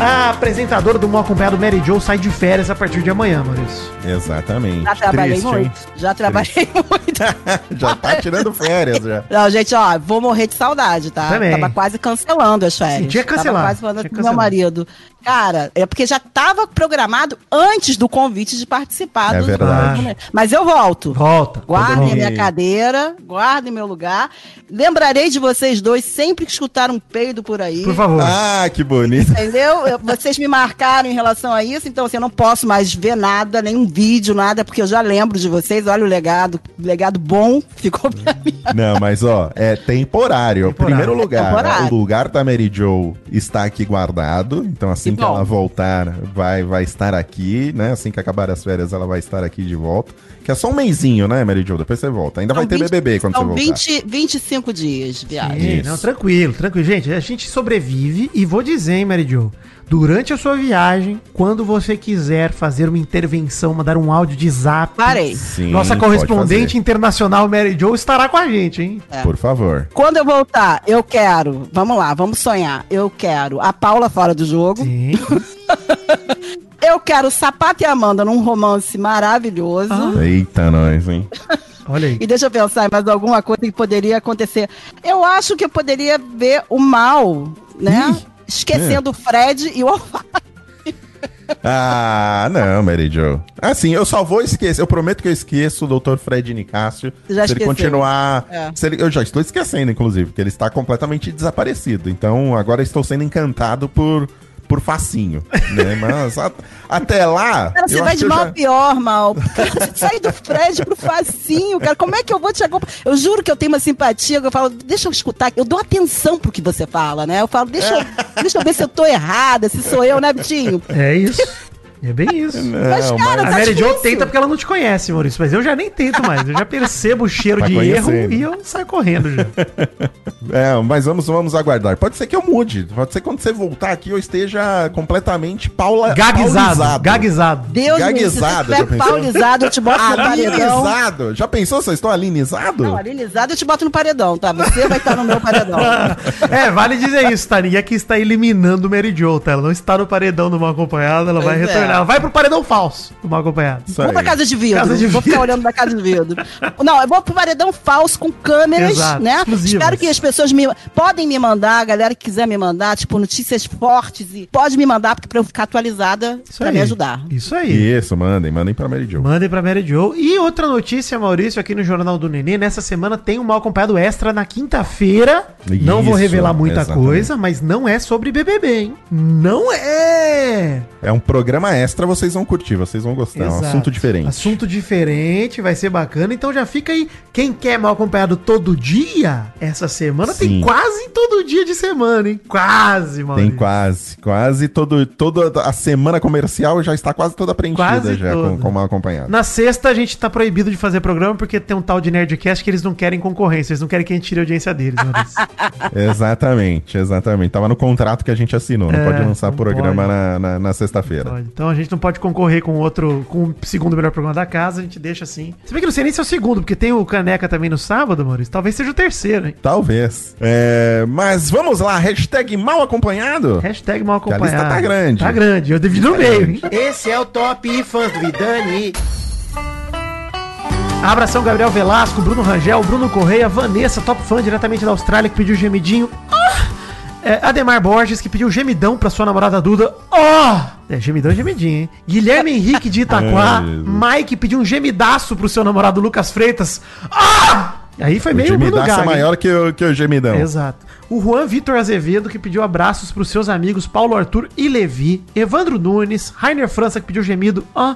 A apresentadora do Mal Acompanhado, Mary Jo, sai de férias a partir de amanhã, Maurício. Exatamente. Já trabalhei Triste, hein? muito. Já trabalhei muito. já tá tirando férias já. Não, gente, ó, vou morrer de saudade, tá? Também. Tava quase cancelando as férias. Sim, tinha que cancelar, Tava quase falando com meu marido. Cara, é porque já tava programado antes do convite de participar É do verdade. do- Mas eu volto. Volta. Guardem a minha cadeira, guardem meu lugar. Lembrarei de vocês dois sempre que escutar um peido por aí. Por favor. Ah, que bonito. Entendeu? Eu- Vocês me marcaram em relação a isso, então assim, eu não posso mais ver nada, nenhum vídeo, nada, porque eu já lembro de vocês. Olha o legado, legado bom ficou pra mim. Não, mas ó, é temporário. O Temporário. primeiro lugar, É temporário. o lugar da Mary Jo está aqui guardado. Então assim Que que ela voltar, vai, vai estar aqui, né? Assim que acabar as férias, ela vai estar aqui de volta. Que é só um mêsinho, né, Mary Jo? Depois você volta. Ainda vai ter 20 BBB quando você voltar. 20, 25 dias de viagem. Sim, Isso. não, tranquilo, tranquilo. Gente, a gente sobrevive e vou dizer, hein, Mary Jo, durante a sua viagem, quando você quiser fazer uma intervenção, mandar um áudio de zap, Parei. Sim, nossa correspondente internacional Mary Jo estará com a gente, hein? Por favor. Quando eu voltar, eu quero. Vamos lá, vamos sonhar. Eu quero a Paula fora do jogo. Sim. Eu quero o Sapato e Amanda num romance maravilhoso. Ah. Eita, nós, hein? Olha aí. E deixa eu pensar em mais alguma coisa que poderia acontecer. Eu acho que eu poderia ver o mal, né? Ih, Esquecendo o Fred e o Alface. Ah, não, Mary Jo. Assim, eu só vou esquecer. Eu prometo que eu esqueço o Dr. Fred Nicásio. Já se ele continuar. É. se ele- eu já estou esquecendo, inclusive, porque ele está completamente desaparecido. Então, agora estou sendo encantado por, por facinho. Né? Mas a- até lá. Cara, você vai de mal a já- pior, mal. Sai do Fred pro facinho, cara. Como é que eu vou te acompanhar? Eu juro que eu tenho uma simpatia, eu falo, deixa eu escutar. Eu dou atenção pro que você fala, né? Eu falo, deixa eu, deixa eu ver se eu tô errada, se sou eu, né, Bitinho? É isso. É bem isso. Mas, Não, cara, A tá Mary Jo tenta porque ela não te conhece, Maurício, mas eu já nem tento mais. Eu já percebo o cheiro Tá de erro e eu saio correndo já. É, mas vamos, vamos aguardar. Pode ser que eu mude. Pode ser que quando você voltar aqui eu esteja completamente paula, Gaguezado, paulizado. gaguezado. Deus me livre, se paulizado, eu te boto no paredão. Alinizado. Já pensou se eu estou alinizado? Não, alinizado eu te boto no paredão, tá? Você vai estar no meu paredão. É, vale dizer isso, tá? Ninguém aqui está eliminando o Mary Jo, tá? Ela não está no paredão do mal acompanhado, ela vai Pois é. retornar. Ela vai pro paredão falso do mal acompanhado. Isso Vou aí. pra casa de vidro. Casa de vou vidro. ficar olhando da casa de vidro. Não, eu vou pro paredão falso com câmeras, Exato, né? exclusivas. Espero que as pessoas me podem me mandar, a galera que quiser me mandar, tipo, notícias fortes e pode me mandar porque pra eu ficar atualizada Isso pra aí. me ajudar. Isso aí. Isso, mandem, mandem pra Mary Jo. Mandem pra Mary Jo. E outra notícia, Maurício, aqui no Jornal do Nenê. Nessa semana tem um mal acompanhado extra na quinta-feira. Não vou revelar muita exatamente. coisa, mas não é sobre BBB, hein? Não é! É um programa extra, vocês vão curtir, vocês vão gostar. É um Exato. assunto diferente. Assunto diferente, vai ser bacana. Então já fica aí. Quem quer mal acompanhado todo dia, essa semana tem Sim. quase todo dia de semana, hein? Quase, mano. Tem quase, quase todo, toda a semana comercial já está quase toda preenchida Quase já toda. com, com mal acompanhado. Na sexta a gente tá proibido de fazer programa porque tem um tal de Nerdcast que eles não querem concorrência, eles não querem que a gente tire a audiência deles. Exatamente, exatamente. Tava no contrato que a gente assinou, não É, pode lançar não programa pode. na, na, na sexta-feira. Então a gente não pode concorrer com outro, com o segundo melhor programa da casa, a gente deixa assim. Se bem que não sei nem se é o segundo, porque tem o Caneca também no sábado, Maurício. Talvez seja o terceiro, hein? Talvez. É, mas vamos lá, hashtag mal acompanhado. Hashtag mal Que a acompanhado. lista tá grande. Tá grande, eu devido no meio, hein? Esse é o Top Fãs do Vidani. Abração Gabriel Velasco, Bruno Rangel, Bruno Correia, Vanessa, top fã diretamente da Austrália, que pediu gemidinho. Ah! É, Ademar Borges, que pediu gemidão pra sua namorada Duda. Ó! É, gemidão é gemidinho, hein? Guilherme Henrique de Itaquá. Jesus. Mike pediu um gemidaço pro seu namorado Lucas Freitas. Ah! Aí foi O meio Bruno gemidaço é maior que o, que o gemidão. Exato. O Juan Vitor Azevedo, que pediu abraços pros seus amigos Paulo Arthur e Levi. Evandro Nunes. Rainer França, que pediu gemido. Ó.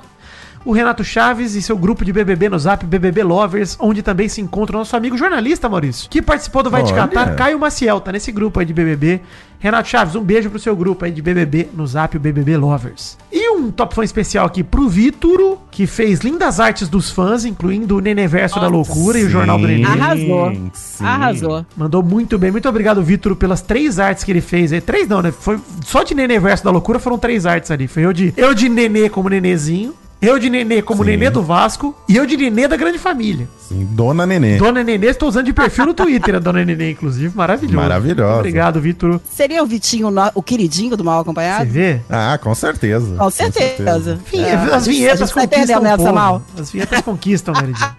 O Renato Chaves e seu grupo de BBB no Zap, BBB Lovers, onde também se encontra o nosso amigo jornalista, Maurício, que participou do Vai Te Olha. Catar, Caio Maciel, tá nesse grupo aí de BBB. Renato Chaves, um beijo pro seu grupo aí de BBB no Zap, o BBB Lovers. E um top fã especial aqui pro Vítoro, que fez lindas artes dos fãs, incluindo o Neneverso da Loucura e o Jornal do Nenê. Arrasou. sim. Arrasou. Mandou muito bem. Muito obrigado, Vitor, pelas três artes que ele fez. aí. Três não, né? Foi só de Nenê Verso da Loucura foram três artes ali. Foi eu de, eu de Nenê como Nenezinho. Eu de Nenê como Sim. Nenê do Vasco e eu de Nenê da Grande Família. Sim, Dona Nenê. Dona Nenê, estou usando de perfil no Twitter, a Dona Nenê, inclusive. Maravilhoso. Maravilhosa. Obrigado, Vitor. Seria o Vitinho, o queridinho do mal Você acompanhado? vê? Ah, com certeza. Com certeza. Enfim, É, as a gente- vinhetas conquistam mal. As vinhetas conquistam, Meridinho.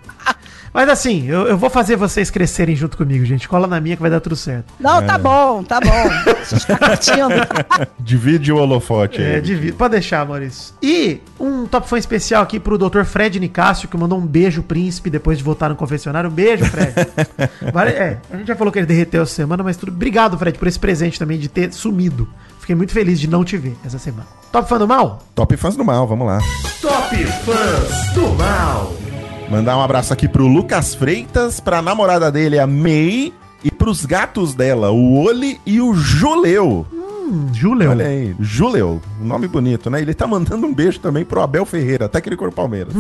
Mas assim, eu, eu vou fazer vocês crescerem junto comigo, gente. Cola na minha que vai dar tudo certo. Não, tá bom, tá bom. A tá curtindo. Divide o holofote É, aí. divide. Pode deixar, Maurício. E um top fã especial aqui pro Dr. Fred Nicásio, que mandou um beijo, príncipe, depois de voltar no confessionário. Um beijo, Fred. Vale- é, a gente já falou que ele derreteu essa semana, mas tudo. Obrigado, Fred, por esse presente também de ter sumido. Fiquei muito feliz de não te ver essa semana. Top fã do mal? Top fãs do mal, vamos lá. Top Fãs do Mal. Mandar um abraço aqui pro Lucas Freitas, pra namorada dele, a May, e pros gatos dela, o Oli e o Juleu. Hum, Juleu. Olha aí, Juleu, nome bonito, né? Ele tá mandando um beijo também pro Abel Ferreira, técnico do Palmeiras,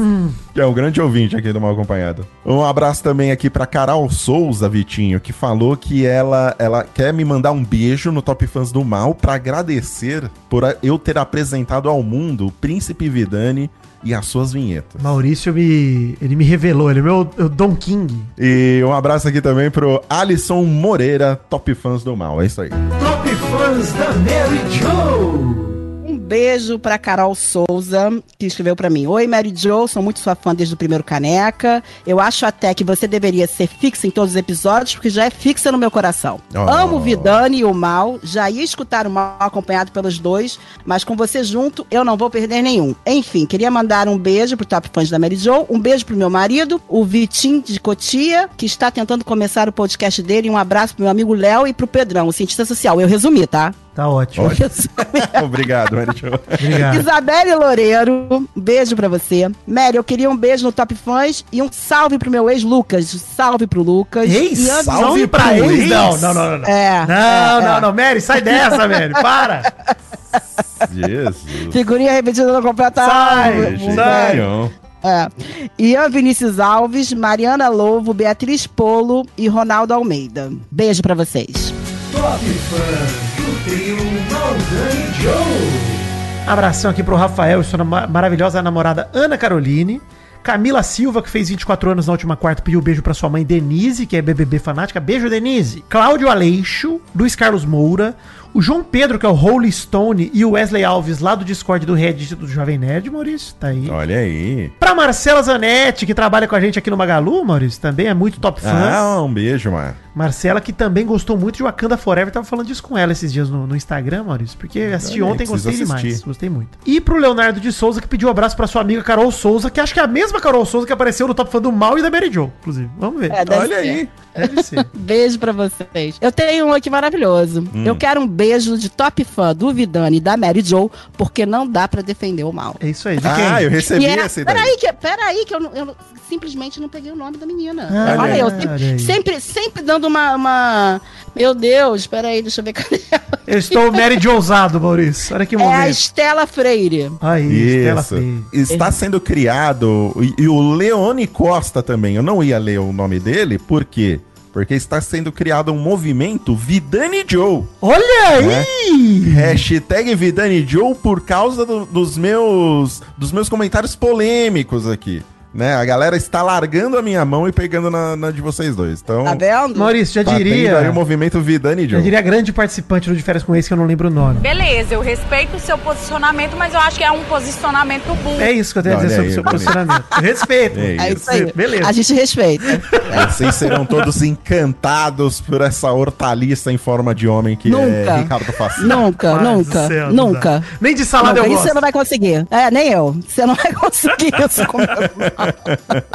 que é um grande ouvinte aqui do Mal Acompanhado. Um abraço também aqui pra Carol Souza, Vitinho, que falou que ela, ela quer me mandar um beijo no Top Fãs do Mal pra agradecer por eu ter apresentado ao mundo o Príncipe Vidani e as suas vinhetas. Maurício me. Ele me revelou, ele é meu o Don King. E um abraço aqui também pro Alisson Moreira, Top Fãs do Mal. É isso aí. Top Fãs da Mary Jo. Beijo pra Carol Souza, que escreveu pra mim. Oi, Mary Jo, sou muito sua fã desde o primeiro Caneca. Eu acho até que você deveria ser fixa em todos os episódios, porque já é fixa no meu coração. Oh. Amo o Vidani e o Mal, já ia escutar o Mal acompanhado pelos dois, mas com você junto, eu não vou perder nenhum. Enfim, queria mandar um beijo pro Top Fãs da Mary Jo, um beijo pro meu marido, o Vitinho de Cotia, que está tentando começar o podcast dele, e um abraço pro meu amigo Léo e pro Pedrão, o cientista social. Eu resumi, tá? Tá ótimo. Olha. Obrigado, Mary Jo. Obrigado. Isabelle Loureiro, um beijo pra você. Mary, eu queria um beijo no Top Fãs e um salve pro meu ex, Lucas. Salve pro Lucas. Ei, e antes- salve pra ex? ex? Não, não, não, não. É, Não, é, não, é. não, Mary, sai dessa, Mary, para. Jesus. Figurinha repetida não completa. Sai, sai. É. Ian Vinícius Alves, Mariana Lovo, Beatriz Polo e Ronaldo Almeida. Beijo pra vocês. Top Fãs do trio Joe. Abração aqui pro Rafael e sua maravilhosa namorada Ana Caroline. Camila Silva, que fez 24 anos na última quarta, pediu beijo pra sua mãe Denise, que é BBB fanática. Beijo, Denise. Cláudio Aleixo, Luiz Carlos Moura, o João Pedro, que é o Holy Stone, e o Wesley Alves, lá do Discord do Reddit do Jovem Nerd, Maurício. Tá aí. Olha aí. Pra Marcela Zanetti, que trabalha com a gente aqui no Magalu, Maurício, também é muito top fã. Ah, um beijo, mano. Marcela, que também gostou muito de Wakanda Forever, tava falando disso com ela esses dias no, no Instagram, Maurício, porque assisti Olha ontem e gostei preciso demais. assistir. Gostei muito. E pro Leonardo de Souza, que pediu um abraço pra sua amiga Carol Souza, que acho que é a mesma Carol Souza que apareceu no Top Fã do Mal e da Mary Jo, inclusive. Vamos ver. É, Olha ser. aí. Deve ser. Beijo pra vocês. Eu tenho um aqui maravilhoso. Hum. Eu quero um beijo de top fã do Vidani e da Mary Jo, porque não dá pra defender o mal. É isso aí. De Ah, eu recebi é- essa ideia. peraí, que, peraí, que eu, eu simplesmente não peguei o nome da menina. Ah, Olha, eu olha sempre, aí. sempre, sempre dando uma, uma- Meu Deus, peraí, deixa eu ver cadê ela. Eu estou Mary de ousado, Maurício. Olha que É a momento. Estela Freire. Aí, Estela Isso. Freire. Está sendo criado. E, e o Leone Costa também. Eu não ia ler o nome dele, por quê? Porque está sendo criado um movimento Vidani Joe. Olha aí! Hashtag Vidani Joe por causa do- dos meus dos meus comentários polêmicos aqui. Né? A galera está largando a minha mão e pegando na, na de vocês dois. Então, Tá vendo? Maurício, já tá diria. aí o movimento Vidani Já Joe. diria grande participante do De Férias com esse que eu não lembro o nome. Beleza, eu respeito o seu posicionamento, mas eu acho que é um posicionamento burro. É isso que eu tenho a dizer Olha sobre o seu bonito. posicionamento. Eu Respeito. É É isso aí. Beleza. A gente respeita. Vocês serão todos encantados por essa hortaliça em forma de homem que é Nunca. Ricardo Facina. nunca, do nunca, céu, nunca. Nem de salada Nunca. eu Isso gosto. você não vai conseguir. É, nem eu. Você não vai conseguir isso comigo.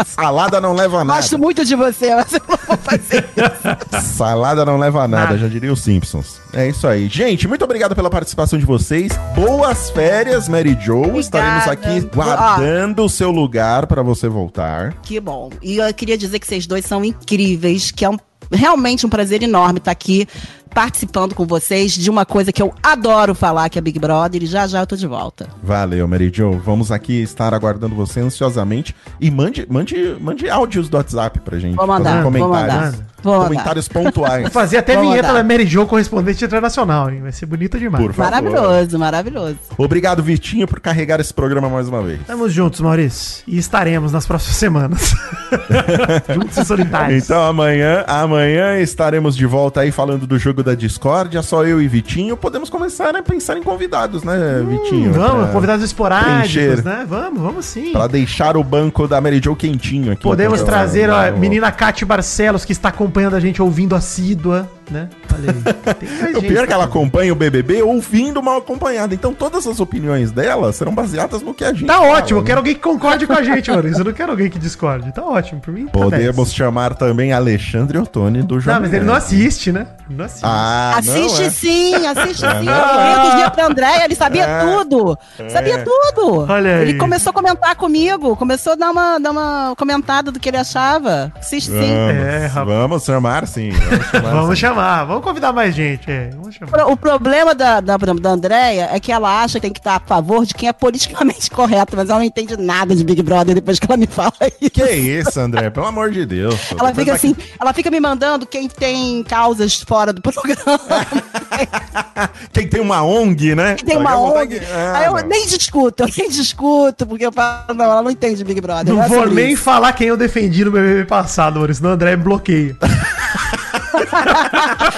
Salada não leva a nada. Gosto muito de você, mas eu não vou fazer isso. Salada não leva a nada, Nada. já diria os Simpsons. É isso aí. Gente, muito obrigado pela participação de vocês. Boas férias, Mary Jo. Estaremos aqui guardando o seu lugar para você voltar. Que bom. E eu queria dizer que vocês dois são incríveis, que é um realmente um prazer enorme estar aqui participando com vocês de uma coisa que eu adoro falar, que é Big Brother, e já já eu tô de volta. Valeu, Mary Jo. Vamos aqui estar aguardando você ansiosamente. E mande, mande, mande áudios do WhatsApp pra gente. Vou mandar, vou comentários. mandar. Vou. Comentários pontuais. Vou fazer até Vamos vinheta lá. da Mary Jo correspondente internacional, hein? Vai ser bonita demais. Por favor. Maravilhoso, maravilhoso. Obrigado, Vitinho, por carregar esse programa mais uma vez. Estamos juntos, Maurício. E estaremos nas próximas semanas. juntos e solitários. Então amanhã, amanhã estaremos de volta aí falando do jogo da discórdia, só eu e Vitinho. Podemos começar a pensar em convidados, né, Vitinho? Hum, vamos, Pra- convidados esporádicos, preencher. né? Vamos, vamos sim. Pra deixar o banco da Mary Jo quentinho aqui. Podemos Então, trazer a vamos- menina Cátia Barcelos, que está acompanhando a gente, ouvindo assídua, né? Olha aí. O pior é que ela acompanha o BBB ouvindo mal acompanhada. Então todas as opiniões dela serão baseadas no que a gente Tá fala, ótimo, eu né? quero alguém que concorde com a gente, Maurício. Eu não quero alguém que discorde. Tá ótimo, por mim. tá Podemos 10. chamar também Alexandre Ottoni do Jovem Não, mas ele não assiste, né? Ele Não assiste. Ah, assiste não, é? sim, assiste sim. Eu outro dia pra André, ele sabia É. tudo. Sabia tudo. Olha aí. Ele começou a comentar comigo, começou a dar uma, dar uma comentada do que ele achava. Assiste sim. Vamos, É, rapaz. vamos chamar sim. Vamos chamar, Vamos sim. Chamar, vamos convidar mais gente. É, vamos chamar. Pro- O problema da, da, da Andréia é que ela acha que tem que estar a favor de quem é politicamente correto, mas ela não entende nada de Big Brother depois que ela me fala isso. Que isso, André? Pelo amor de Deus. Ela fica assim, ela fica me mandando quem tem causas fora do programa. Quem tem uma ONG, né? Tem uma Daqui a pouco ONG. tem que- Ah, Aí eu não. nem discuto, eu nem discuto, porque eu falo, não, ela não entende Big Brother. Não é vou nem isso. falar quem eu defendi no BBB passado, Maurício, senão o André me bloqueia.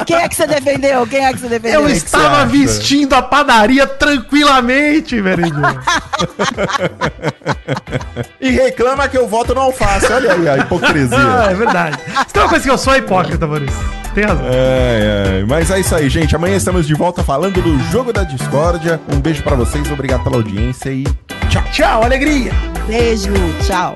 Quem é que você defendeu? Quem é que você defendeu? Eu que estava vestindo a padaria tranquilamente, velho. E reclama que eu voto no alface. Olha aí a Ah, hipocrisia. é verdade. Se tem uma coisa que eu sou é hipócrita, Maurício. Tem razão. É, é. Mas é isso aí, gente. Amanhã estamos de volta falando do jogo da discórdia. Um beijo pra vocês, obrigado pela audiência e tchau. Tchau, alegria. Beijo, tchau.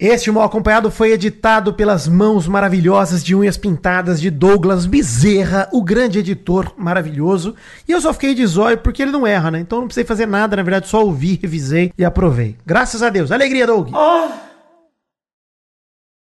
Este Mal Acompanhado foi editado pelas mãos maravilhosas de unhas pintadas de Douglas Bezerra, o grande editor maravilhoso. E eu só fiquei de zóio porque ele não erra, né? Então não precisei fazer nada, na verdade, só ouvi, revisei e aprovei. Graças a Deus. Alegria, Doug!